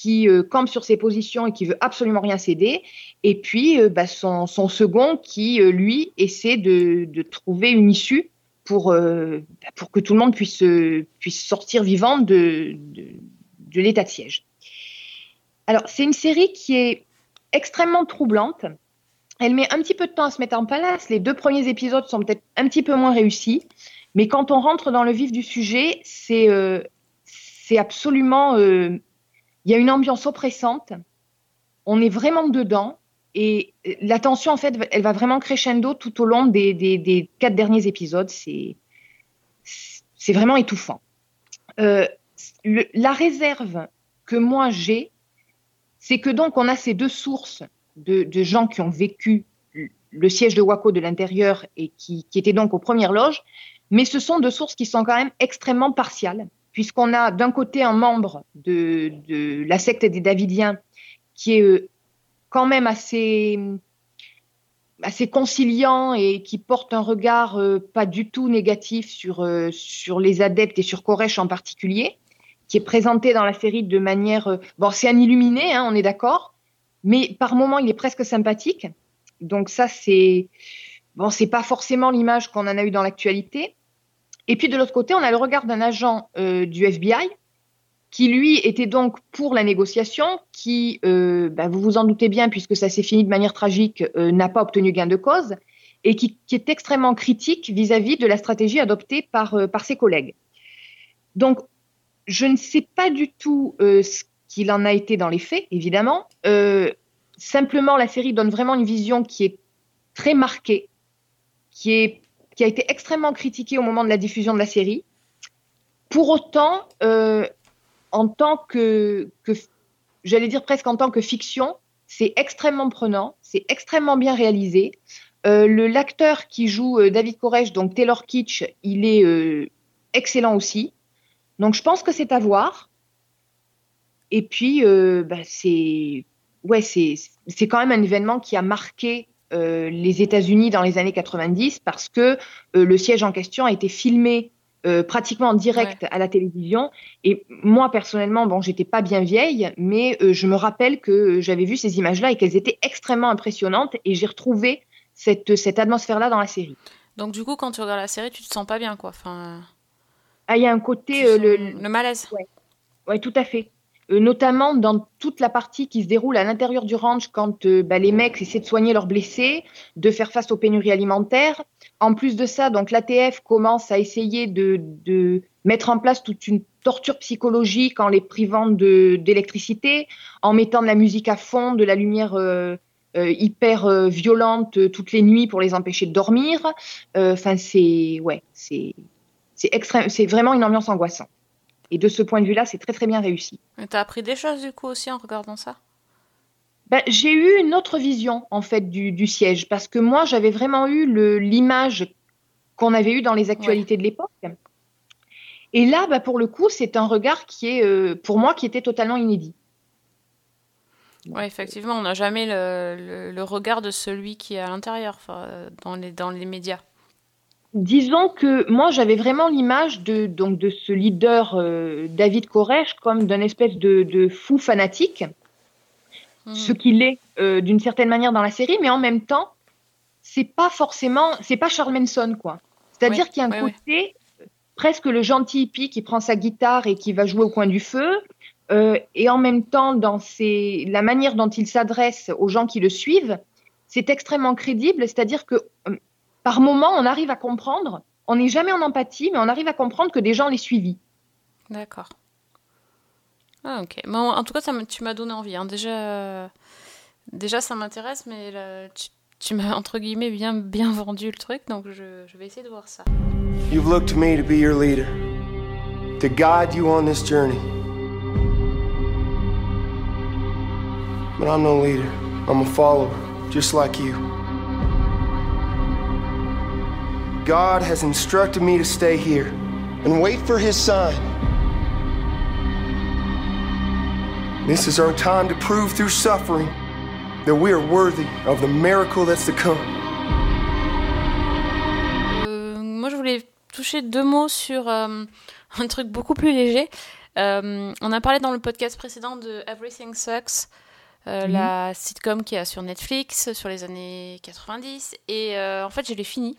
B: qui euh, campe sur ses positions et qui veut absolument rien céder. Et puis euh, bah, son, second qui, euh, lui, essaie de, trouver une issue pour, bah, pour que tout le monde puisse, puisse sortir vivant de, de, de l'état de siège. Alors, c'est une série qui est extrêmement troublante. Elle met un petit peu de temps à se mettre en place. Les deux premiers épisodes sont peut-être un petit peu moins réussis. Mais quand on rentre dans le vif du sujet, c'est euh, absolument. Il y a une ambiance oppressante. On est vraiment dedans. Et la tension, en fait, elle va vraiment crescendo tout au long des, quatre derniers épisodes. C'est vraiment étouffant. Euh, la réserve que moi j'ai, c'est que donc on a ces deux sources de, de, gens qui ont vécu le siège de Waco de l'intérieur et qui, qui étaient donc aux premières loges, mais ce sont deux sources qui sont quand même extrêmement partiales, puisqu'on a d'un côté un membre de, de, la secte des Davidiens qui est euh, quand même assez, assez conciliant et qui porte un regard euh, pas du tout négatif sur, euh, sur les adeptes et sur Koresh en particulier, qui est présenté dans la série de manière... bon, c'est un illuminé, hein, on est d'accord, mais par moments, il est presque sympathique. Donc ça, c'est... Bon, c'est pas forcément l'image qu'on en a eu dans l'actualité. Et puis de l'autre côté, on a le regard d'un agent euh, du FBI qui lui était donc pour la négociation, qui, euh, bah, vous vous en doutez bien, puisque ça s'est fini de manière tragique, euh, n'a pas obtenu gain de cause, et qui, est extrêmement critique vis-à-vis -vis de la stratégie adoptée par, par ses collègues. Donc, je ne sais pas du tout ce qu'il en a été dans les faits, évidemment. Simplement, la série donne vraiment une vision qui est très marquée, qui est qui a été extrêmement critiqué au moment de la diffusion de la série. Pour autant, euh, en tant que, j'allais dire presque en tant que fiction, c'est extrêmement prenant, c'est extrêmement bien réalisé. Euh, l'acteur qui joue euh, David Koresh, donc Taylor Kitsch, il est excellent aussi. Donc je pense que c'est à voir. Et puis bah, c'est ouais c'est quand même un événement qui a marqué les États-Unis dans les années 90 parce que euh, le siège en question a été filmé euh, pratiquement en direct ouais. à la télévision. Et moi, personnellement, bon, j'étais pas bien vieille, mais euh, je me rappelle que j'avais vu ces images-là et qu'elles étaient extrêmement impressionnantes et j'ai retrouvé cette, cette atmosphère-là dans la série.
A: Donc, du coup, quand tu regardes la série, tu te sens pas bien, quoi. Enfin...
B: Ah, il y a un côté. Euh, le,
A: le malaise.
B: Ouais. ouais, tout à fait. Euh, notamment dans toute la partie qui se déroule à l'intérieur du ranch quand euh, bah, les mecs essaient de soigner leurs blessés, de faire face aux pénuries alimentaires. En plus de ça, donc l'ATF commence à essayer de, mettre en place toute une torture psychologique en les privant d'électricité, en mettant de la musique à fond, de la lumière euh, hyper violente toutes les nuits pour les empêcher de dormir. Enfin, c'est ouais, c'est c'est vraiment une ambiance angoissante. Et de ce point de vue-là, c'est très très bien réussi.
A: Tu as appris des choses du coup aussi en regardant ça?
B: Ben, J'ai eu une autre vision en fait du, du siège parce que moi j'avais vraiment eu l'image qu'on avait eue dans les actualités ouais. de l'époque. Et là, ben, pour le coup, c'est un regard qui est euh, pour moi qui était totalement inédit.
A: Oui, effectivement, on n'a jamais le, le, le, regard de celui qui est à l'intérieur dans les, dans les médias
B: disons que moi j'avais vraiment l'image de donc de ce leader euh, David Koresh comme d'un espèce de, de, fou fanatique, mmh. ce qu'il est euh, d'une certaine manière dans la série, mais en même temps c'est pas forcément c'est pas Charles Manson quoi. C'est-à-dire oui, qu'il y a un oui, côté oui. presque le gentil hippie qui prend sa guitare et qui va jouer au coin du feu. Euh, et en même temps, dans ses, la manière dont il s'adresse aux gens qui le suivent, c'est extrêmement crédible. C'est-à-dire que par moment, on arrive à comprendre, on n'est jamais en empathie, mais on arrive à comprendre que des gens les suivis.
A: D'accord. Ah, ok. Bon, en tout cas, ça tu m'as donné envie. Hein. Déjà, euh, déjà, ça m'intéresse, mais là, tu, tu m'as, entre guillemets, bien, bien vendu le truc, donc je, je vais essayer de voir ça.
G: You've looked to me to be your leader, to guide you on this journey. But I'm no leader. I'm a follower, just like you. God has instructed me to stay here and wait for His sign. This is our time to prove through suffering that we are worthy of the miracle that's to come.
A: Euh, moi, je voulais toucher deux mots sur euh, (laughs) un truc beaucoup plus léger. Euh, on a parlé dans le podcast précédent de Everything Sucks, euh,
B: Mhm.
A: la sitcom qui est sur Netflix sur les années 90. Et euh, en fait, je l'ai fini.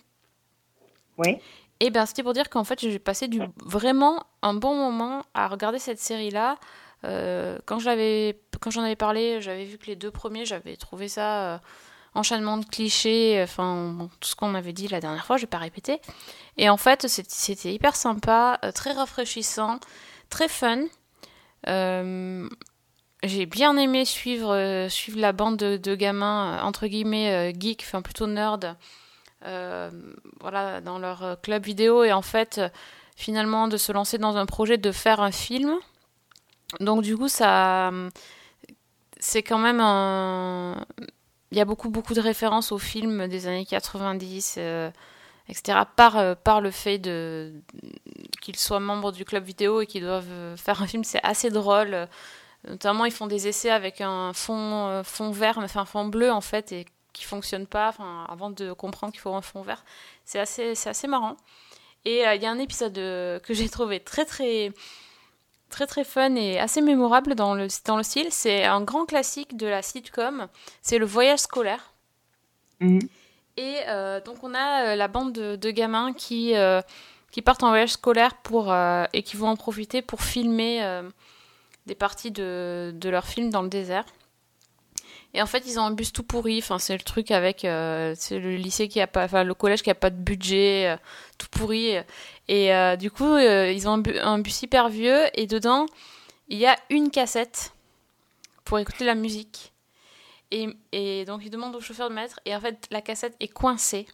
B: Ouais.
A: Et ben, c'était pour dire qu'en fait, j'ai passé du, vraiment un bon moment à regarder cette série-là. Euh, quand j'en avais parlé, j'avais vu que les deux premiers, j'avais trouvé ça euh, enchaînement de clichés, enfin tout ce qu'on avait dit la dernière fois, je vais pas répéter. Et en fait, c'était hyper sympa, euh, très rafraîchissant, très fun. J'ai bien aimé suivre, suivre la bande de, de gamins, entre guillemets, geeks, enfin plutôt nerds, voilà, dans leur euh, club vidéo, et en fait, euh, finalement, de se lancer dans un projet de faire un film. Donc, du coup, ça. C'est quand même un. Il y a beaucoup, beaucoup de références aux films des années 90, euh, etc., par, euh, par le fait de qu'ils soient membres du club vidéo et qu'ils doivent euh, faire un film. C'est assez drôle. euh, Notamment, ils font des essais avec un fond, euh, fond vert, enfin un fond bleu en fait, et qui fonctionne pas. Enfin, avant de comprendre qu'il faut un fond vert, c'est assez, c'est assez marrant. Et euh, il y a un épisode euh, que j'ai trouvé très très très très fun et assez mémorable dans le dans le style. C'est un grand classique de la sitcom. C'est le voyage scolaire.
B: Mhm.
A: Et euh, donc on a la bande de, de gamins qui, qui partent en voyage scolaire pour, et qui vont en profiter pour filmer des parties de, de leur film dans le désert. Et en fait, ils ont un bus tout pourri. Enfin, c'est le truc avec euh, c'est le lycée qui a pas, enfin le collège qui a pas de budget, euh, tout pourri. Et euh, du coup, ils ont un, bu- un bus hyper vieux et dedans, il y a une cassette pour écouter la musique. Et, et donc, ils demandent au chauffeur de mettre. Et en fait, la cassette est coincée.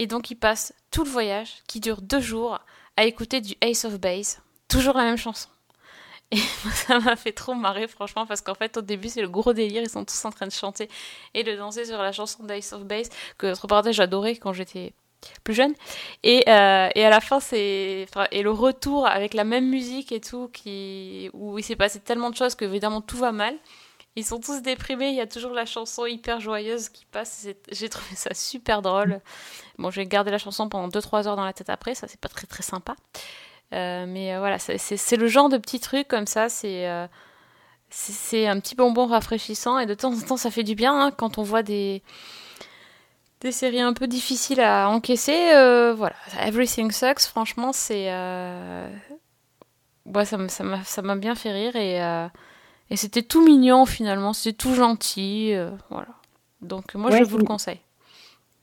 A: Et donc, ils passent tout le voyage, qui dure deux jours, à écouter du Ace of Base. Toujours la même chanson. Et (laughs) ça m'a fait trop marrer, franchement, parce qu'en fait, au début, c'est le gros délire. Ils sont tous en train de chanter et de danser sur la chanson d'Ace of Base, que, entre parenthèses, j'adorais quand j'étais plus jeune. Et, euh, à la fin, c'est. Et le retour avec la même musique et tout, qui, où il s'est passé tellement de choses que, évidemment, tout va mal. Ils sont tous déprimés, il y a toujours la chanson hyper joyeuse qui passe. J'ai trouvé ça super drôle. Bon, j'ai gardé la chanson pendant 2-3 heures dans la tête après, ça c'est pas très très sympa. Euh, mais euh, voilà, c'est- le genre de petit truc comme ça, c'est euh, c'est c'est un petit bonbon rafraîchissant et de temps en temps ça fait du bien hein, quand on voit des, des séries un peu difficiles à encaisser. euh, voilà, Everything Sucks, franchement, c'est. Euh... Ouais, ça m'a ça m'a- bien fait rire et, euh, et c'était tout mignon finalement, c'était tout gentil. voilà. Donc moi
B: Ouais,
A: je vous le conseille.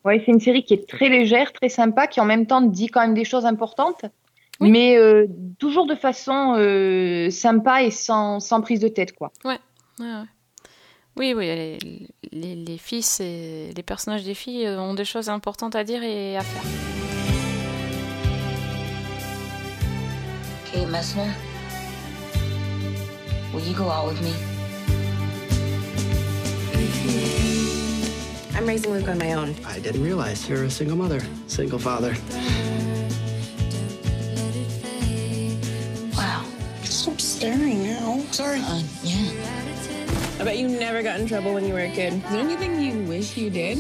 B: Ouais, c'est une série qui est très légère, très sympa, qui en même temps dit quand même des choses importantes,
A: Oui.
B: mais euh, toujours de façon euh, sympa et sans, sans prise de tête, quoi.
A: Ouais, ouais. Oui, oui, les, les, les filles, c'est- les personnages des filles euh, ont des choses importantes à dire et à faire.
H: Kate Messner, will you go out with me?
I: I'm raising Luke on my own.
J: I didn't realize you're a single mother, single father.
I: Stop staring now.
J: Sorry.
H: Uh, yeah.
I: I bet you never got in trouble when you were a kid. Is there anything you wish you did?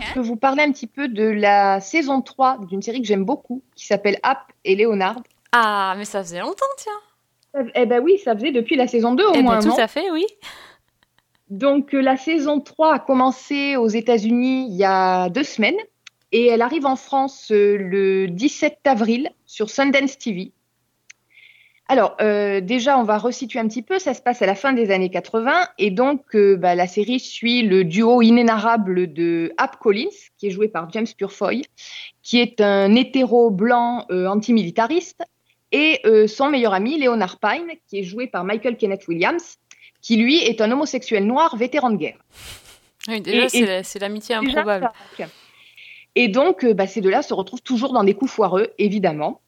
B: Je peux vous parler un petit peu de la saison 3 d'une série que j'aime beaucoup, qui s'appelle App et Léonard.
A: Ah, mais ça faisait longtemps, tiens.
B: Eh ben oui, ça faisait depuis la saison 2 au
A: Eh ben,
B: moins,
A: tout
B: non
A: à fait, oui.
B: Donc euh, la saison 3 a commencé aux États-Unis il y a deux semaines et elle arrive en France euh, le 17 avril sur Sundance TV. Alors euh, déjà on va resituer un petit peu, ça se passe à la fin des années 80 et donc euh, bah, la série suit le duo inénarrable de App Collins qui est joué par James Purefoy qui est un hétéro blanc euh, antimilitariste et son meilleur ami Leonard Pine qui est joué par Michael Kenneth Williams qui lui est un homosexuel noir vétéran de guerre.
A: Oui, déjà, c'est l'amitié
B: Déjà,
A: improbable.
B: marque. Et donc, euh, bah, ces deux-là se retrouvent toujours dans des coups foireux, évidemment.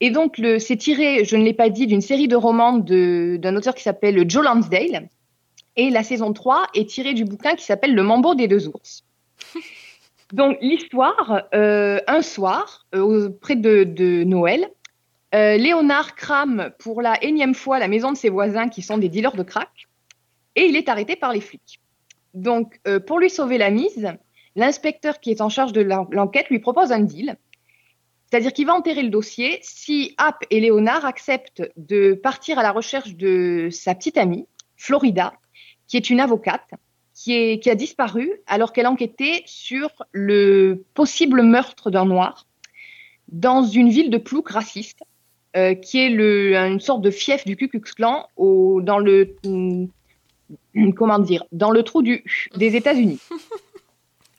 B: Et donc, c'est tiré, je ne l'ai pas dit, d'une série de romans d'un auteur qui s'appelle Joe Lansdale. Et la saison 3 est tirée du bouquin qui s'appelle Le Mambo des deux ours. (laughs) Donc, l'histoire, euh, un soir, euh, près de, de Noël, euh, Léonard crame pour la énième fois la maison de ses voisins qui sont des dealers de crack. Et il est arrêté par les flics. Donc, pour lui sauver la mise, l'inspecteur qui est en charge de l'en- l'enquête lui propose un deal. C'est-à-dire qu'il va enterrer le dossier si App et Léonard acceptent de partir à la recherche de sa petite amie, Florida, qui est une avocate, qui, a disparu alors qu'elle enquêtait sur le possible meurtre d'un noir dans une ville de plouc raciste, euh, qui est une sorte de fief du Ku Klux Klan au, dans le trou des États-Unis. (laughs)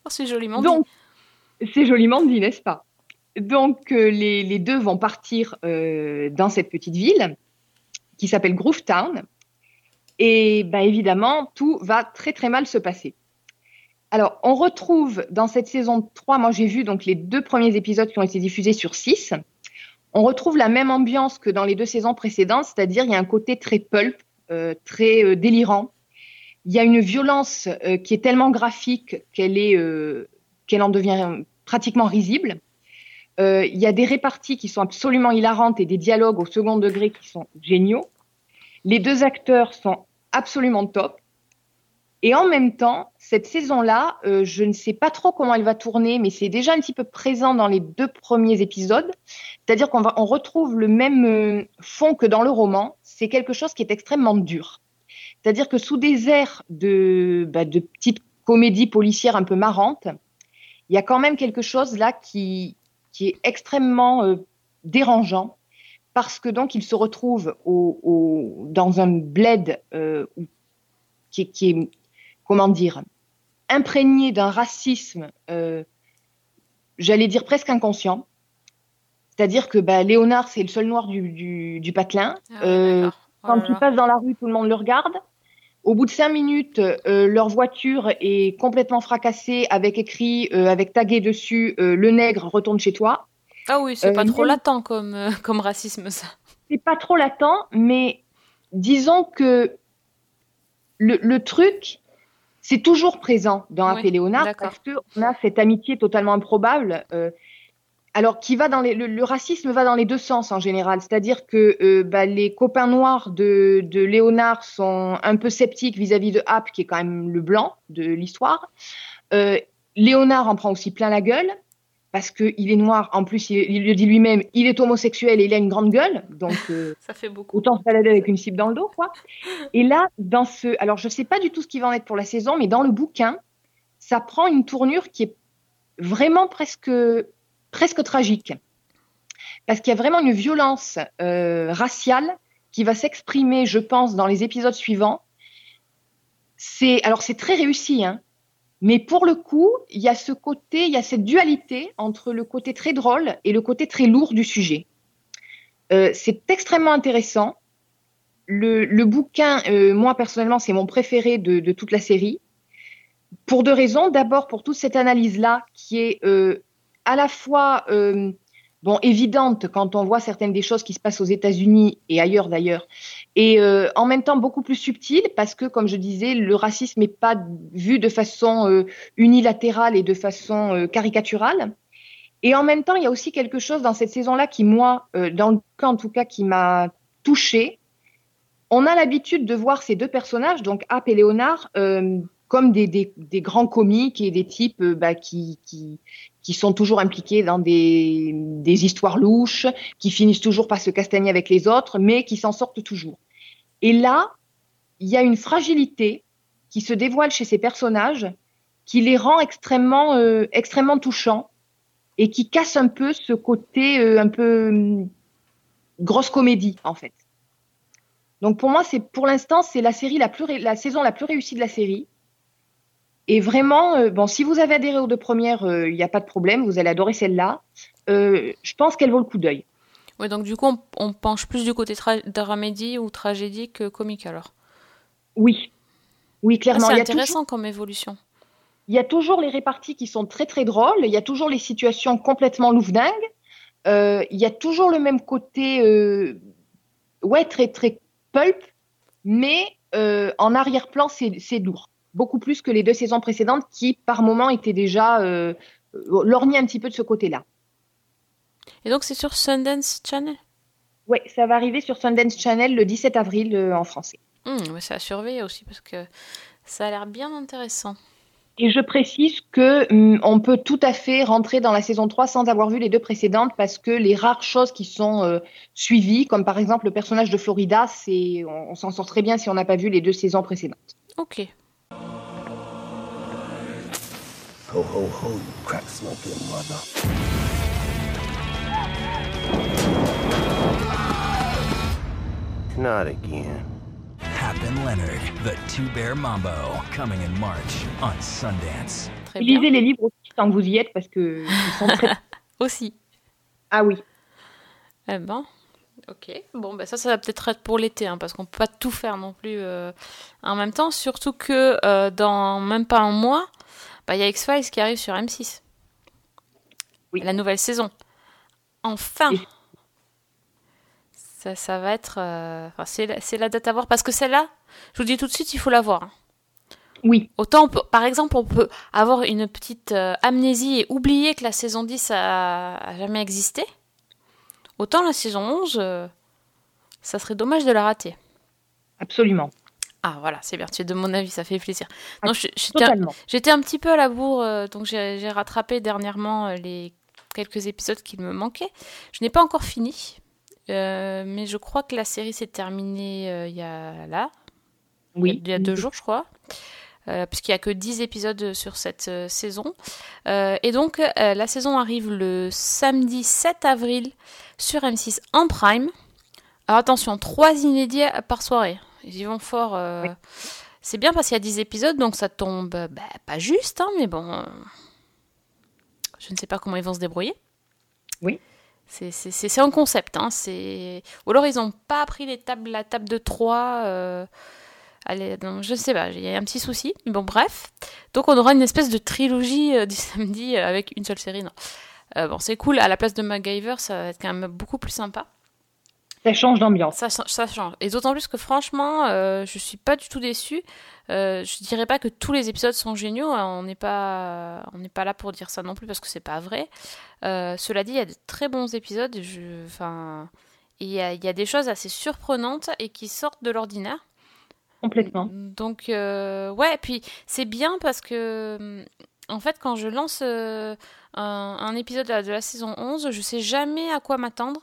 A: Oh, c'est joliment
B: Donc, c'est joliment dit, n'est-ce pas? Donc, euh, les, les deux vont partir euh, dans cette petite ville qui s'appelle Groovetown. Et ben, évidemment, tout va très très mal se passer. Alors, on retrouve dans cette saison 3, moi j'ai vu donc les deux premiers épisodes qui ont été diffusés sur 6. On retrouve la même ambiance que dans les deux saisons précédentes, c'est-à-dire il y a un côté très pulp, euh, très délirant. Il y a une violence euh, qui est tellement graphique qu'elle est, euh, qu'elle en devient pratiquement risible. Euh, il y a des réparties qui sont absolument hilarantes et des dialogues au second degré qui sont géniaux. Les deux acteurs sont absolument top. Et en même temps, cette saison-là, euh, je ne sais pas trop comment elle va tourner, mais c'est déjà un petit peu présent dans les deux premiers épisodes. C'est-à-dire qu'on on retrouve le même euh, fond que dans le roman. C'est quelque chose qui est extrêmement dur. C'est-à-dire que sous des airs de, bah, de petites comédies policières un peu marrantes, il y a quand même quelque chose là qui, qui est extrêmement euh, dérangeant parce que donc il se retrouve au, au, dans un bled euh, qui, qui, est, comment dire, imprégné d'un racisme, euh, j'allais dire presque inconscient. C'est-à-dire que bah, Léonard, c'est le seul noir du, du, du patelin.
A: Ah ouais, oh
B: quand il passe dans la rue, tout le monde le regarde. Au bout de cinq minutes, euh, leur voiture est complètement fracassée avec écrit, euh, avec tagué dessus, euh, le nègre retourne chez toi.
A: Ah oui, c'est
B: Euh,
A: pas trop latent comme, euh, (laughs) comme racisme, ça.
B: C'est pas trop latent, mais disons que le, le truc, c'est toujours présent dans
A: Oui,
B: Léonard
A: d'accord.
B: parce qu'on a cette amitié totalement improbable. Alors, qui va dans les, le, le racisme va dans les deux sens en général, c'est-à-dire que euh, bah, les copains noirs de, de Léonard sont un peu sceptiques vis-à-vis de App, qui est quand même le blanc de l'histoire. Euh, Léonard en prend aussi plein la gueule parce qu'il est noir. En plus, il, il le dit lui-même, il est homosexuel et il a une grande gueule, donc euh, (laughs)
A: Ça fait beaucoup.
B: autant se balader avec une cible dans le dos, quoi. Et là, dans ce, alors je sais pas du tout ce qui va en être pour la saison, mais dans le bouquin, ça prend une tournure qui est vraiment presque, presque tragique, parce qu'il y a vraiment une violence euh, raciale qui va s'exprimer, je pense, dans les épisodes suivants. C'est, alors c'est très réussi, hein. Mais pour le coup, il y a ce côté, il y a cette dualité entre le côté très drôle et le côté très lourd du sujet. Euh, c'est extrêmement intéressant. Le, bouquin, euh, moi personnellement, c'est mon préféré de, toute la série. Pour deux raisons. D'abord, pour toute cette analyse-là, qui est à la fois euh, bon évidente quand on voit certaines des choses qui se passent aux États-Unis et ailleurs d'ailleurs, et euh, en même temps beaucoup plus subtile parce que, comme je disais, le racisme n'est pas vu de façon euh, unilatérale et de façon caricaturale. Et en même temps, il y a aussi quelque chose dans cette saison-là qui, moi, dans le cas en tout cas, qui m'a touchée. On a l'habitude de voir ces deux personnages, donc App et Léonard, comme des, grands comiques et des types bah, qui, qui sont toujours impliqués dans des, des histoires louches, qui finissent toujours par se castagner avec les autres, mais qui s'en sortent toujours. Et là, il y a une fragilité qui se dévoile chez ces personnages, qui les rend extrêmement, euh, extrêmement touchants et qui casse un peu ce côté euh, un peu hum, grosse comédie en fait. Donc pour moi, c'est pour l'instant, c'est la série la plus la saison la plus réussie de la série. Et vraiment, euh, bon, si vous avez adhéré aux deux premières, euh, il n'y a pas de problème, vous allez adorer celle-là. Euh, je pense qu'elle vaut le coup d'œil.
A: Ouais, donc du coup, on, on penche plus du côté dramédie ou tragédie que comique alors?
B: Oui, oui,
A: Ah,
B: clairement.
A: c'est
B: il, y a
A: intéressant
B: toujours,
A: comme évolution.
B: il y a toujours les réparties qui sont très très drôles. Il y a toujours les situations complètement louvdingues. Il y a toujours le même côté, ouais, très très pulp, mais en arrière-plan, c'est c'est lourd. Beaucoup plus que les deux saisons précédentes qui, par moments, étaient déjà euh, euh, lorgnées un petit peu de ce côté-là.
A: Et donc c'est sur Sundance Channel?
B: Ouais, ça va arriver sur Sundance Channel le 17 avril euh, en français.
A: Ouais, C'est à surveiller aussi parce que ça a l'air bien intéressant.
B: Et je précise que hum, on peut tout à fait rentrer dans la saison 3 sans avoir vu les deux précédentes parce que les rares choses qui sont euh, suivies, comme par exemple le personnage de Florida, c'est on, on s'en sort très bien si on n'a pas vu les deux saisons précédentes.
A: Ok.
F: Ho, ho, ho, you crack smoking mother. Not again.
H: Hap and Leonard, the Two Bear Mambo, coming in March on Sundance.
A: Très
B: Et
A: bien.
B: lisez les livres aussi tant que vous y êtes parce que ils sont très... (laughs)
A: Aussi.
B: Ah oui.
A: Eh ben, ok. Bon, ben ça, ça va peut-être être pour l'été, hein, parce qu'on peut pas tout faire non plus euh, en même temps. Surtout que euh, dans même pas un mois, bah, il y a X-Files qui arrive sur M6.
B: Oui.
A: La nouvelle saison. Enfin ça, ça va être... euh, enfin, c'est la, c'est la date à voir, parce que celle-là, je vous dis tout de suite, il faut la voir. hein.
B: Oui.
A: Autant, on peut- par exemple, on peut avoir une petite euh, amnésie et oublier que la saison 10 a, a jamais existé. Autant la saison 11, euh, ça serait dommage de la rater.
B: Absolument.
A: Ah voilà, c'est bien, tu es de mon avis, ça fait plaisir.
B: Ah,
A: Non, j'étais un, petit peu à la bourre, euh, donc j'ai rattrapé dernièrement euh, les quelques épisodes qui me manquaient. Je n'ai pas encore fini, euh, mais je crois que la série s'est terminée euh, il y a là,
B: Oui.
A: il y a deux jours, je crois. Puisqu'il n'y a que 10 épisodes sur cette saison. Et donc, la saison arrive le samedi 7 avril sur M6 en prime. Alors attention, trois inédits par soirée. Ils y vont fort. euh, C'est bien parce qu'il y a 10 épisodes, donc ça tombe euh, bah, pas juste, hein, mais bon. euh, Je ne sais pas comment ils vont se débrouiller.
B: Oui.
A: C'est- un concept. Hein, c'est- Ou alors ils n'ont pas pris les tables, la table de 3. Allez, donc, je sais pas, il y a un petit souci. Mais bon, bref. Donc on aura une espèce de trilogie euh, du (laughs) samedi avec une seule série. Non. Bon, c'est cool. À la place de MacGyver, ça va être quand même beaucoup plus sympa.
B: Ça change d'ambiance.
A: Ça, ça change. Et d'autant plus que franchement, euh, je suis pas du tout déçue. Euh, je dirais pas que tous les épisodes sont géniaux. hein. On n'est pas, on n'est pas là pour dire ça non plus parce que c'est pas vrai. Euh, cela dit, il y a de très bons épisodes. Je, enfin, il y a, il y a des choses assez surprenantes et qui sortent de l'ordinaire.
B: Complètement.
A: Donc, euh, ouais, puis c'est bien parce que, en fait, quand je lance euh, un, un épisode de la, de la saison 11, je sais jamais à quoi m'attendre.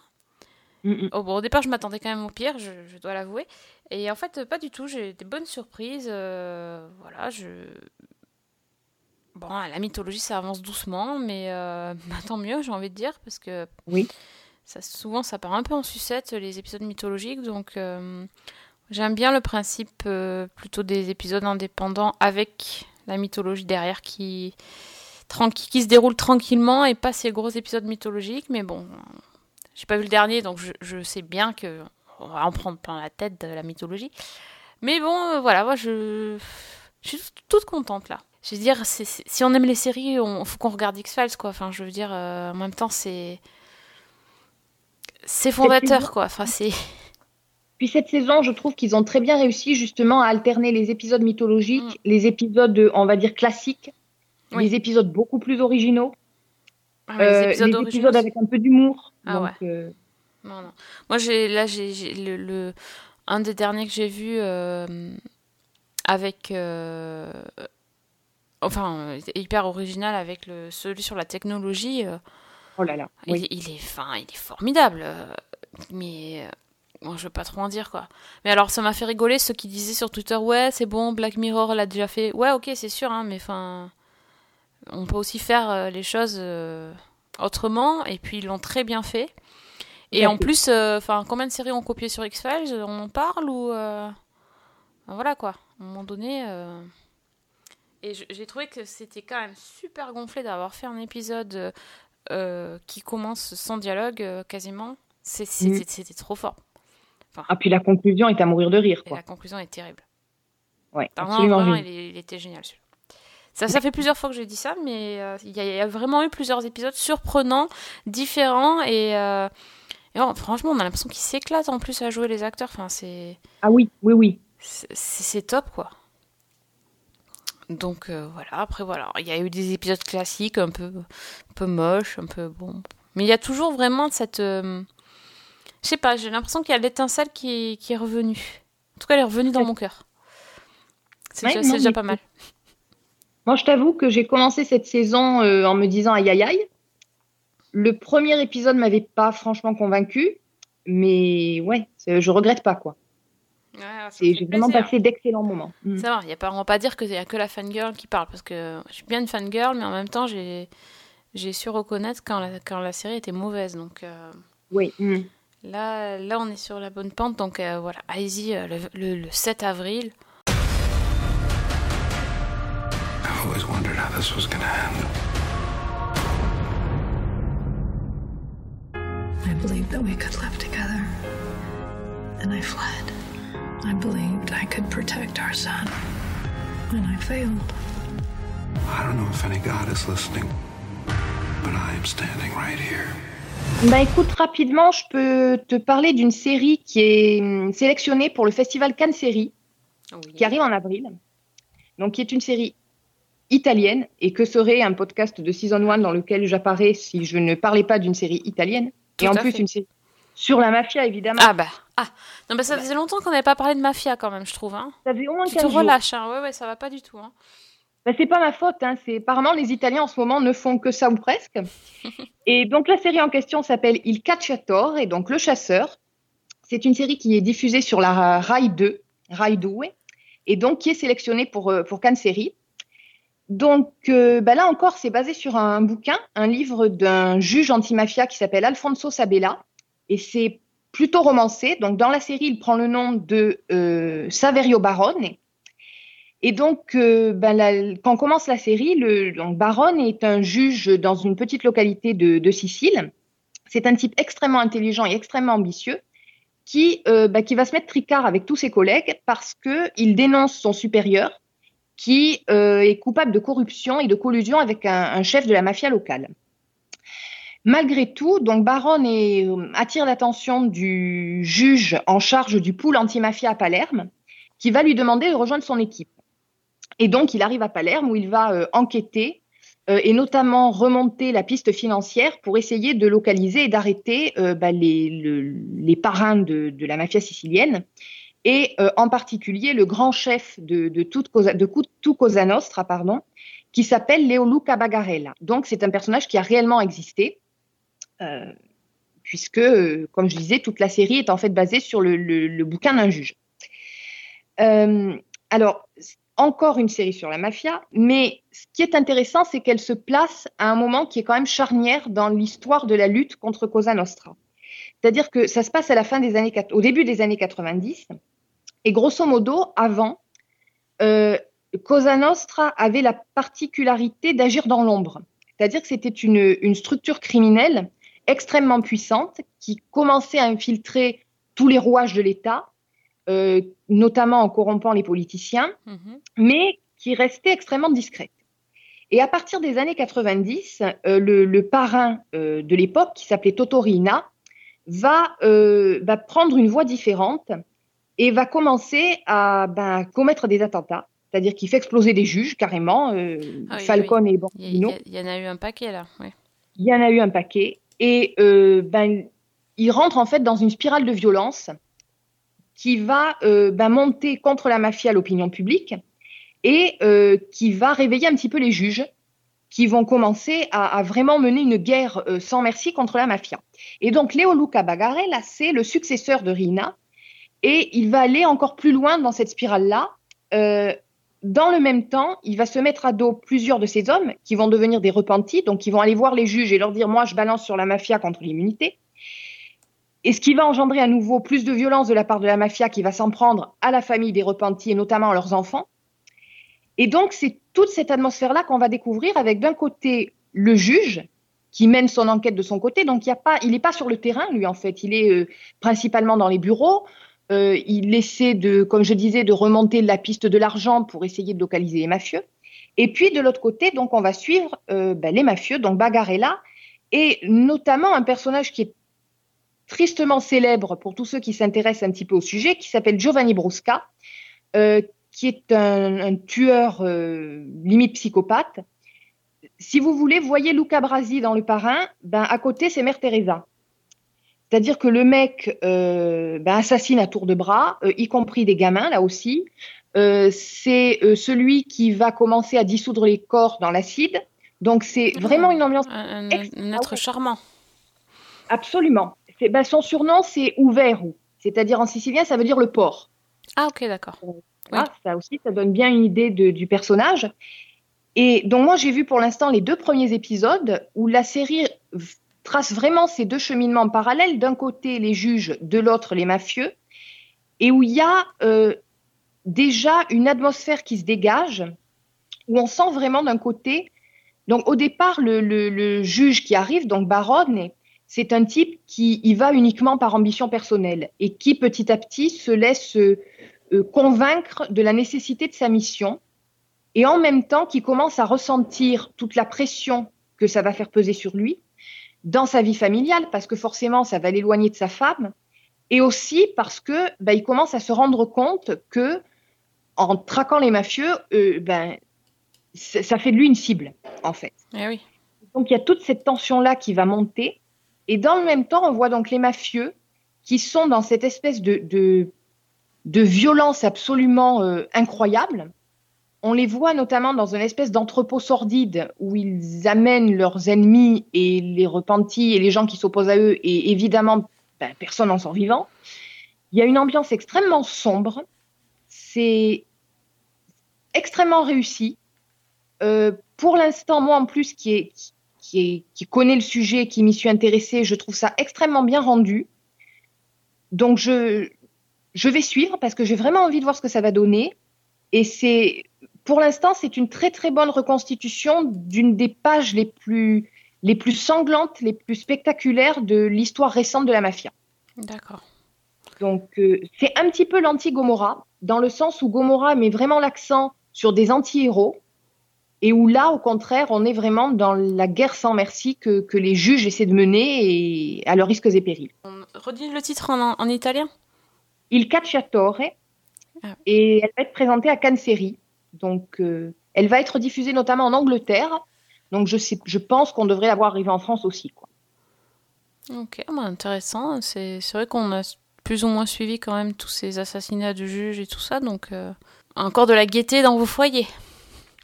B: Mm, mm.
A: Oh, bon, au départ, je m'attendais quand même au pire, je, je dois l'avouer. Et en fait, pas du tout, j'ai des bonnes surprises. euh, voilà, je. Bon, la mythologie, ça avance doucement, mais euh, (laughs) bah, tant mieux, j'ai envie de dire, parce que
B: Oui.
A: ça, souvent, ça part un peu en sucette, les épisodes mythologiques. Donc, euh, j'aime bien le principe plutôt des épisodes indépendants avec la mythologie derrière qui, qui se déroule tranquillement et pas ces gros épisodes mythologiques. Mais bon, j'ai pas vu le dernier, donc je, je sais bien que on va en prendre plein la tête de la mythologie. Mais bon, euh, voilà, moi, je, je suis toute- contente là. Je veux dire, si on aime les séries, on faut qu'on regarde X-Files, quoi. Enfin, je veux dire, euh, en même temps, c'est. C'est fondateur, quoi. Enfin, c'est. (laughs)
B: Puis cette saison, je trouve qu'ils ont très bien réussi justement à alterner les épisodes mythologiques, les épisodes, on va dire, classiques,
A: Mm. Oui.
B: les épisodes beaucoup plus originaux,
A: les
B: euh,
A: épisodes
B: les épisodes avec un peu d'humour.
A: Ah
B: Donc,
A: ouais.
B: euh,
A: Non, non. Moi, j'ai là, j'ai le, le- un des derniers que j'ai vu euh, avec, euh, enfin, hyper original avec le celui sur la technologie. euh,
B: oh là là.
A: il,
B: oui.
A: il est, enfin, il est formidable. mais bon, je veux pas trop en dire quoi. Mais alors, ça m'a fait rigoler ceux qui disaient sur Twitter, ouais, c'est bon, Black Mirror l'a déjà fait. Ouais, ok, c'est sûr, hein, mais enfin, on peut aussi faire euh, les choses euh, autrement. Et puis ils l'ont très bien fait. Et en plus, euh, enfin, combien de séries ont copié sur X-Files? On en parle ou voilà quoi. À un moment donné. Et j'ai trouvé que c'était quand même super gonflé d'avoir fait un épisode euh, qui commence sans dialogue euh, quasiment. C'est- C'était trop fort.
B: Ah, puis la conclusion est à mourir de rire, quoi.
A: la conclusion est terrible.
B: Ouais,
A: non,
B: absolument
A: vraiment,
B: génial.
A: il, il était génial celui-là. Ça, ça fait plusieurs fois que j'ai dit ça, mais euh, il y, a- il y a vraiment eu plusieurs épisodes surprenants, différents, et, euh, et franchement, on a l'impression qu'ils s'éclatent en plus à jouer les acteurs. Enfin, c'est
B: Ah oui, oui, oui.
A: c'est- top, quoi. Donc euh, voilà, après voilà, il y a eu des épisodes classiques, un peu, un peu moches, un peu bon. Mais il y a toujours vraiment cette... je sais pas, j'ai l'impression qu'il y a l'étincelle qui, est- qui est revenue. En tout cas, elle est revenue dans mon cœur. C'est
B: Ouais,
A: déjà,
B: non,
A: pas mal.
B: Moi, je t'avoue que j'ai commencé cette saison euh, en me disant aïe aïe aïe. Le premier épisode m'avait pas franchement convaincu, mais ouais, je regrette pas quoi. J'ai vraiment passé d'excellents moments. Mm.
A: Ça va, y a pas, on va pas dire qu'il y a que la fangirl qui parle, parce que je suis bien une fangirl, mais en même temps, j'ai j'ai su reconnaître quand la, quand la série était mauvaise. Donc euh,
B: Oui. mm.
A: là, là, on est sur la bonne pente. Donc euh, voilà, allez-y, le, le- le 7 avril.
K: This was gonna end.
L: I believed that we could live together. And I fled. I believed I could protect our son. And I failed.
K: I don't know if any God is listening, but I am standing right here.
B: Bah écoute, rapidement, je peux te parler d'une série qui est hum, sélectionnée pour le festival Cannes Série, qui arrive en avril. Donc, qui est une série italienne et que serait un podcast de Season 1 dans lequel j'apparais si je ne parlais pas d'une série italienne?
A: Tout
B: et en plus,
A: fait.
B: une série sur la mafia, évidemment.
A: Ah bah, ah, non, bah ça faisait longtemps qu'on n'avait pas parlé de mafia quand même, je trouve. Hein.
B: Ça fait au moins
A: Tu
B: 15
A: te
B: jours.
A: relâches, hein. ouais, ouais, ça va pas du tout. Hein.
B: Bah, c'est pas ma faute, hein. c'est apparemment les Italiens en ce moment ne font que ça ou presque. (laughs) et donc la série en question s'appelle Il Cacciatore et donc le chasseur. C'est une série qui est diffusée sur la Rai 2, Rai 2, et donc qui est sélectionnée pour euh, pour Cannes Série. Donc euh, bah, là encore, c'est basé sur un bouquin, un livre d'un juge antimafia qui s'appelle Alfonso Sabella, et c'est plutôt romancé. Donc dans la série, il prend le nom de euh, Saverio Barone. Et donc, euh, la- quand commence la série, le donc Baron est un juge dans une petite localité de, Sicile. C'est un type extrêmement intelligent et extrêmement ambitieux qui, euh, ben, qui va se mettre tricard avec tous ses collègues parce que il dénonce son supérieur qui euh, est coupable de corruption et de collusion avec un, chef de la mafia locale. Malgré tout, donc Baron euh, attire l'attention du juge en charge du pool antimafia à Palerme, qui va lui demander de rejoindre son équipe. Et donc, il arrive à Palerme où il va euh, enquêter et notamment remonter la piste financière pour essayer de localiser et d'arrêter bah, les, le- les parrains de la mafia sicilienne et euh, en particulier le grand chef de, tout Cosa Nostra, pardon, qui s'appelle Leoluca Bagarella. Donc, c'est un personnage qui a réellement existé. euh, puisque, euh, comme je disais, toute la série est en fait basée sur le, le- bouquin d'un juge. Alors, encore une série sur la mafia, mais ce qui est intéressant, c'est qu'elle se place à un moment qui est quand même charnière dans l'histoire de la lutte contre Cosa Nostra. C'est-à-dire que ça se passe à la fin des années, au début des années 90, et grosso modo, avant, euh, Cosa Nostra avait la particularité d'agir dans l'ombre. C'est-à-dire que c'était une, une structure criminelle extrêmement puissante qui commençait à infiltrer tous les rouages de l'État, euh, notamment en corrompant les politiciens, mais qui restait extrêmement discrète. Et à partir des années 90, euh, le, le parrain euh, de l'époque, qui s'appelait Totorina, va, euh, va prendre une voie différente et va commencer à ben, commettre des attentats. C'est-à-dire qu'il fait exploser des juges carrément, euh,
A: Ah oui, oui.
B: et
A: Il y,
B: Borsellino.
A: a- il y en a eu un paquet là. ouais.
B: Il y en a eu un paquet. Et euh, ben, il rentre en fait dans une spirale de violence qui va ben, monter contre la mafia l'opinion publique et qui va réveiller un petit peu les juges qui vont commencer à, à vraiment mener une guerre euh, sans merci contre la mafia. Et donc Léo Luca Bagarella, c'est le successeur de Rina et il va aller encore plus loin dans cette spirale-là. Euh, dans le même temps, il va se mettre à dos plusieurs de ces hommes qui vont devenir des repentis, donc qui vont aller voir les juges et leur dire Moi, je balance sur la mafia contre l'immunité. Et ce qui va engendrer à nouveau plus de violence de la part de la mafia qui va s'en prendre à la famille des repentis et notamment à leurs enfants. Et donc, c'est toute cette atmosphère-là qu'on va découvrir avec d'un côté le juge qui mène son enquête de son côté. Donc, a pas, il n'est pas sur le terrain, lui, en fait. Il est euh, principalement dans les bureaux. Euh, il essaie de, comme je disais, de remonter la piste de l'argent pour essayer de localiser les mafieux. Et puis de l'autre côté, donc on va suivre euh, ben, les mafieux, donc Bagarella, et notamment un personnage qui est tristement célèbre pour tous ceux qui s'intéressent un petit peu au sujet, qui s'appelle Giovanni Brusca, qui est un, un tueur euh, limite psychopathe. Si vous voulez, voyez Luca Brasi dans Le Parrain, ben à côté c'est Mère Teresa. C'est-à-dire que le mec euh, ben, assassine à tour de bras, euh, y compris des gamins là aussi. C'est celui qui va commencer à dissoudre les corps dans l'acide. Donc c'est vraiment une ambiance
A: Un, être charmant.
B: absolument. Ben, son surnom c'est Ouverou, c'est-à-dire en sicilien ça veut dire le porc.
A: Ah, ok, d'accord.
B: Voilà, ça aussi, ça donne bien une idée du personnage. Et donc moi, j'ai vu pour l'instant les deux premiers épisodes où la série trace vraiment ces deux cheminements parallèles. D'un côté, les juges, de l'autre, les mafieux. Et où il y a euh, déjà une atmosphère qui se dégage, où on sent vraiment d'un côté... Donc au départ, le, le- le juge qui arrive, donc Baronne, c'est un type qui y va uniquement par ambition personnelle et qui petit à petit se laisse... euh, convaincre de la nécessité de sa mission et en même temps qui commence à ressentir toute la pression que ça va faire peser sur lui dans sa vie familiale parce que forcément ça va l'éloigner de sa femme et aussi parce que bah, il commence à se rendre compte que en traquant les mafieux euh, ben ça fait de lui une cible en fait.
A: Eh oui.
B: Donc il y a toute cette tension-là qui va monter. Et dans le même temps, on voit donc les mafieux qui sont dans cette espèce de, de, de violence absolument euh, incroyable. On les voit notamment dans une espèce d'entrepôt sordide où ils amènent leurs ennemis et les repentis et les gens qui s'opposent à eux. Et évidemment, ben, personne n'en sort vivant. Il y a une ambiance extrêmement sombre. C'est extrêmement réussi. Euh, pour l'instant, moi en plus, qui, est, qui, est, qui connaît le sujet, qui m'y suis intéressée, je trouve ça extrêmement bien rendu. Donc je, je vais suivre parce que j'ai vraiment envie de voir ce que ça va donner. Et c'est, pour l'instant, c'est une très très bonne reconstitution d'une des pages les plus, les plus sanglantes, les plus spectaculaires de l'histoire récente de la mafia.
A: D'accord.
B: Donc euh, c'est un petit peu l'anti-Gomorra, dans le sens où Gomorra met vraiment l'accent sur des anti-héros, et où là, au contraire, on est vraiment dans la guerre sans merci que, que les juges essaient de mener et à leurs risques et périls.
A: On redit le titre en, en italien?
B: Il Cacciatore,
A: Ah.
B: et elle va être présentée à Cannes Série. Donc, euh, elle va être diffusée notamment en Angleterre. Donc, je, sais, je pense qu'on devrait l'avoir arrivée en France aussi. Quoi.
A: Ok, bah, intéressant. C'est c'est vrai qu'on a plus ou moins suivi quand même tous ces assassinats de juges et tout ça, donc euh, encore de la gaieté dans vos foyers.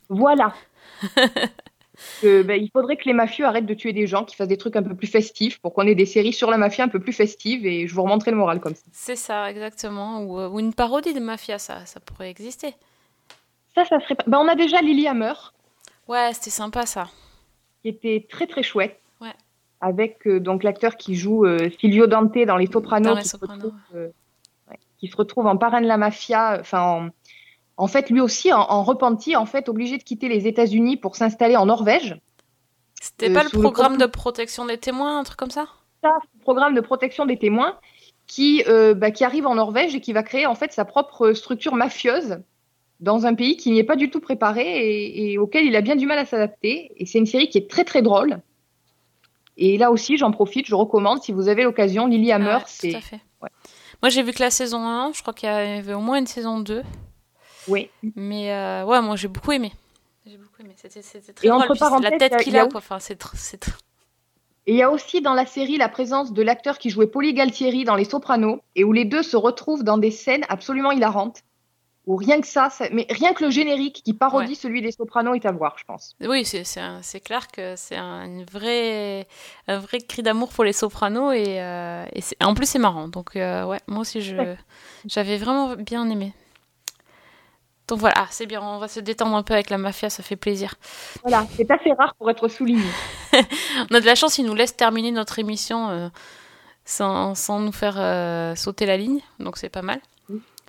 B: Voilà. (laughs) Ben, il faudrait que les mafieux arrêtent de tuer des gens, qu'ils fassent des trucs un peu plus festifs pour qu'on ait des séries sur la mafia un peu plus festives et je vous remonterai le moral comme ça.
A: C'est ça, exactement. Ou, euh, ou une parodie de mafia, ça, ça pourrait exister.
B: Ça, ça serait pas... ben, on a déjà Lily Hammer
A: Ouais, c'était sympa ça.
B: qui était très très chouette.
A: Ouais.
B: Avec euh, donc l'acteur qui joue euh, Silvio Dante dans Les Sopranos,
A: Dans Les
B: qui,
A: Sopranos,
B: se retrouve, euh, ouais, qui se retrouve en parrain de la mafia, enfin en, en fait lui aussi en, en repenti, en fait obligé de quitter les États-Unis pour s'installer en Norvège.
A: C'était
B: Euh,
A: pas le
B: le
A: programme de protection des témoins, un truc comme ça?
B: Ça, programme de protection des témoins qui, euh, bah, qui arrive en Norvège et qui va créer en fait sa propre structure mafieuse dans un pays qui n'y est pas du tout préparé et, et auquel il a bien du mal à s'adapter. Et c'est une série qui est très très drôle. Et là aussi, j'en profite, je recommande si vous avez l'occasion, Lily Hammer,
A: Ah ouais,
B: c'est
A: Tout à fait. Moi, j'ai vu que la saison 1, je crois qu'il y avait au moins une saison 2.
B: Oui.
A: Mais euh, ouais, moi, j'ai beaucoup aimé. J'ai beaucoup aimé. C'était très
B: Et
A: drôle.
B: entre
A: la tête qu'il a,
B: a
A: quoi. Enfin, c'est
B: Et il y a aussi dans la série la présence de l'acteur qui jouait Polly Galtieri dans Les Sopranos et où les deux se retrouvent dans des scènes absolument hilarantes. Où rien que ça, ça- mais rien que le générique qui parodie
A: Ouais.
B: celui des Sopranos est à voir, je pense.
A: Oui, c'est clair que c'est un, une vraie, un vrai cri d'amour pour les sopranos et, euh, et en plus c'est marrant. Donc euh, ouais, moi aussi
B: Ouais.
A: j'avais vraiment bien aimé. Donc voilà, ah, c'est bien, on va se détendre un peu avec la mafia, ça fait plaisir.
B: Voilà, c'est assez rare pour être souligné. (laughs)
A: On a de la chance, ils nous laissent terminer notre émission euh, sans, sans nous faire euh, sauter la ligne, donc c'est pas mal.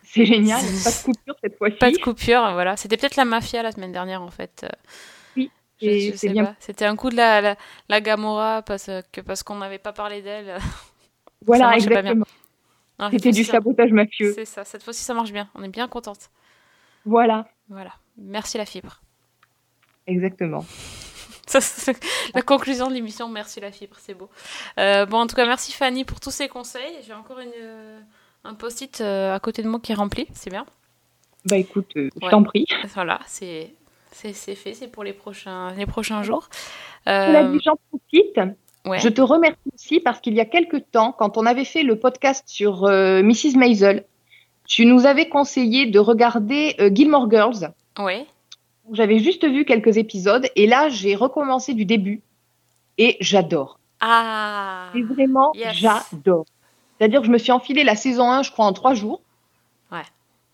B: C'est génial, (laughs) pas de coupure cette fois-ci.
A: Pas de coupure, voilà. C'était peut-être la mafia la semaine dernière en fait.
B: Oui, c'est bien.
A: C'était un coup de la, la, la Gamora parce que parce qu'on n'avait pas parlé d'elle.
B: Voilà, exactement. C'était du sabotage mafieux.
A: C'est ça, cette fois-ci ça marche bien. On est bien contente.
B: Voilà,
A: Voilà. Merci la fibre.
B: exactement. (laughs)
A: Ça, la conclusion de l'émission. Merci la fibre, c'est beau. Euh, bon, en tout cas, merci Fanny pour tous ces conseils. J'ai encore une, euh, un post-it euh, à côté de moi qui est rempli. C'est bien.
B: Bah écoute, euh, je
A: Ouais.
B: t'en prie. (laughs)
A: Voilà, c'est c'est c'est fait. C'est pour les prochains les prochains jours. Euh,
B: j'en profite
A: Ouais.
B: Je te remercie aussi parce qu'il y a quelques temps, quand on avait fait le podcast sur euh, Mrs. Maisel, tu nous avais conseillé de regarder euh, Gilmore Girls.
A: Ouais.
B: J'avais juste vu quelques épisodes et là, j'ai recommencé du début et j'adore.
A: Ah.
B: Et vraiment,
A: Yes.
B: j'adore. C'est-à-dire que je me suis enfilé la saison 1, je crois, en trois jours.
A: Ouais.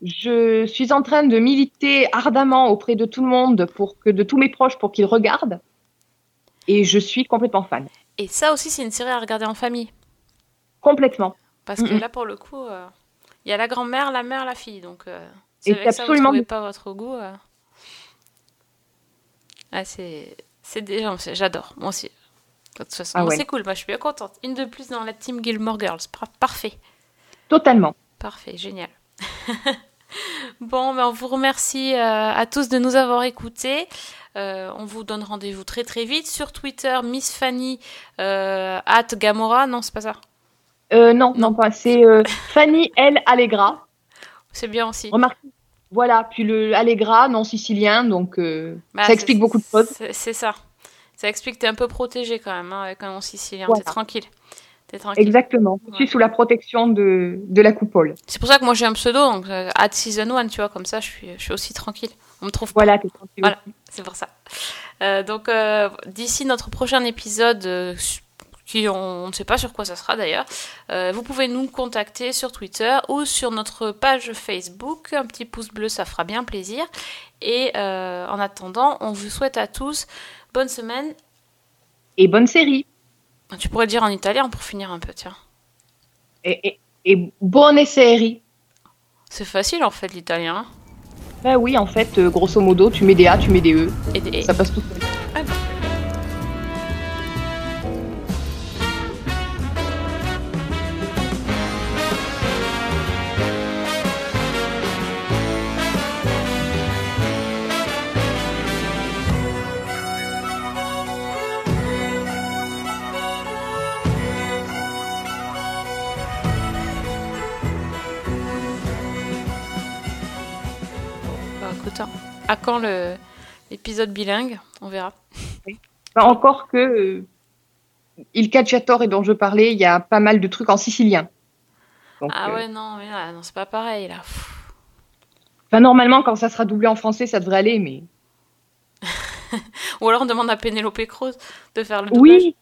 B: Je suis en train de militer ardemment auprès de tout le monde pour que de tous mes proches pour qu'ils regardent. Et je suis complètement fan.
A: Et ça aussi, c'est une série à regarder en famille.
B: Complètement.
A: Parce que là, pour le coup, euh, il y a la grand-mère, la mère, la fille. Donc, euh,
B: Et
A: que ça, vous
B: absolument-
A: trouvez pas votre goût. euh. Ah, c'est... c'est déjà... c'est- J'adore, moi aussi. De toute façon,
B: Ah ouais.
A: c'est cool, moi je suis bien contente. Une de plus dans la team Gilmore Girls. Par- Parfait.
B: Totalement.
A: Parfait, génial. (laughs) bon, ben, on vous remercie euh, à tous de nous avoir écoutés. Euh, on vous donne rendez-vous très très vite sur Twitter, Miss Fanny euh, at Gamora. Non, c'est pas ça.
B: Euh, non, non, pas. C'est euh, Fanny L. Allegra.
A: C'est bien aussi.
B: Remarque. Voilà, puis le Allegra, non sicilien, donc euh,
A: Bah,
B: ça explique beaucoup de choses.
A: C'est ça. Ça explique que t'es un peu protégé quand même hein, avec un nom sicilien.
B: Voilà.
A: T'es tranquille. T'es tranquille.
B: Exactement. Je suis sous la protection de, de la coupole.
A: C'est pour ça que moi j'ai un pseudo, donc at season 1, tu vois, comme ça je suis, je suis aussi tranquille. On me trouve pas.
B: Voilà, t'es tranquille.
A: Voilà, c'est pour ça. Donc d'ici notre prochain épisode, qui on, on ne sait pas sur quoi ça sera d'ailleurs, euh, vous pouvez nous contacter sur Twitter ou sur notre page Facebook. Un petit pouce bleu, ça fera bien plaisir. Et euh, en attendant, on vous souhaite à tous bonne semaine.
B: Et bonne série.
A: Tu pourrais dire en italien pour finir un peu, tiens.
B: Et, et, et bonne série.
A: C'est facile en fait l'italien.
B: Ben oui, en fait, euh, grosso modo, tu mets des A, tu mets des E.
A: Et des-
B: Ça passe tout seul.
A: Ah bon. À quand l'épisode bilingue On verra.
B: Ben, encore que euh, Il Cacciatore dont je parlais, il y a pas mal de trucs en sicilien. Donc,
A: ah
B: euh,
A: ouais, non, mais là, non, c'est pas pareil là.
B: Enfin, normalement, quand ça sera doublé en français, ça devrait aller, mais. (laughs)
A: Ou alors on demande à Pénélope Cruz de faire le doublage.
B: Oui,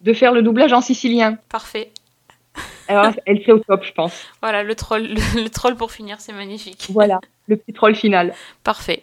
B: de faire le doublage en sicilien.
A: Parfait. (laughs)
B: Alors, elle serait au top, je pense.
A: Voilà, le troll, le, (laughs) le troll pour finir, c'est magnifique.
B: Voilà, le petit troll final.
A: Parfait.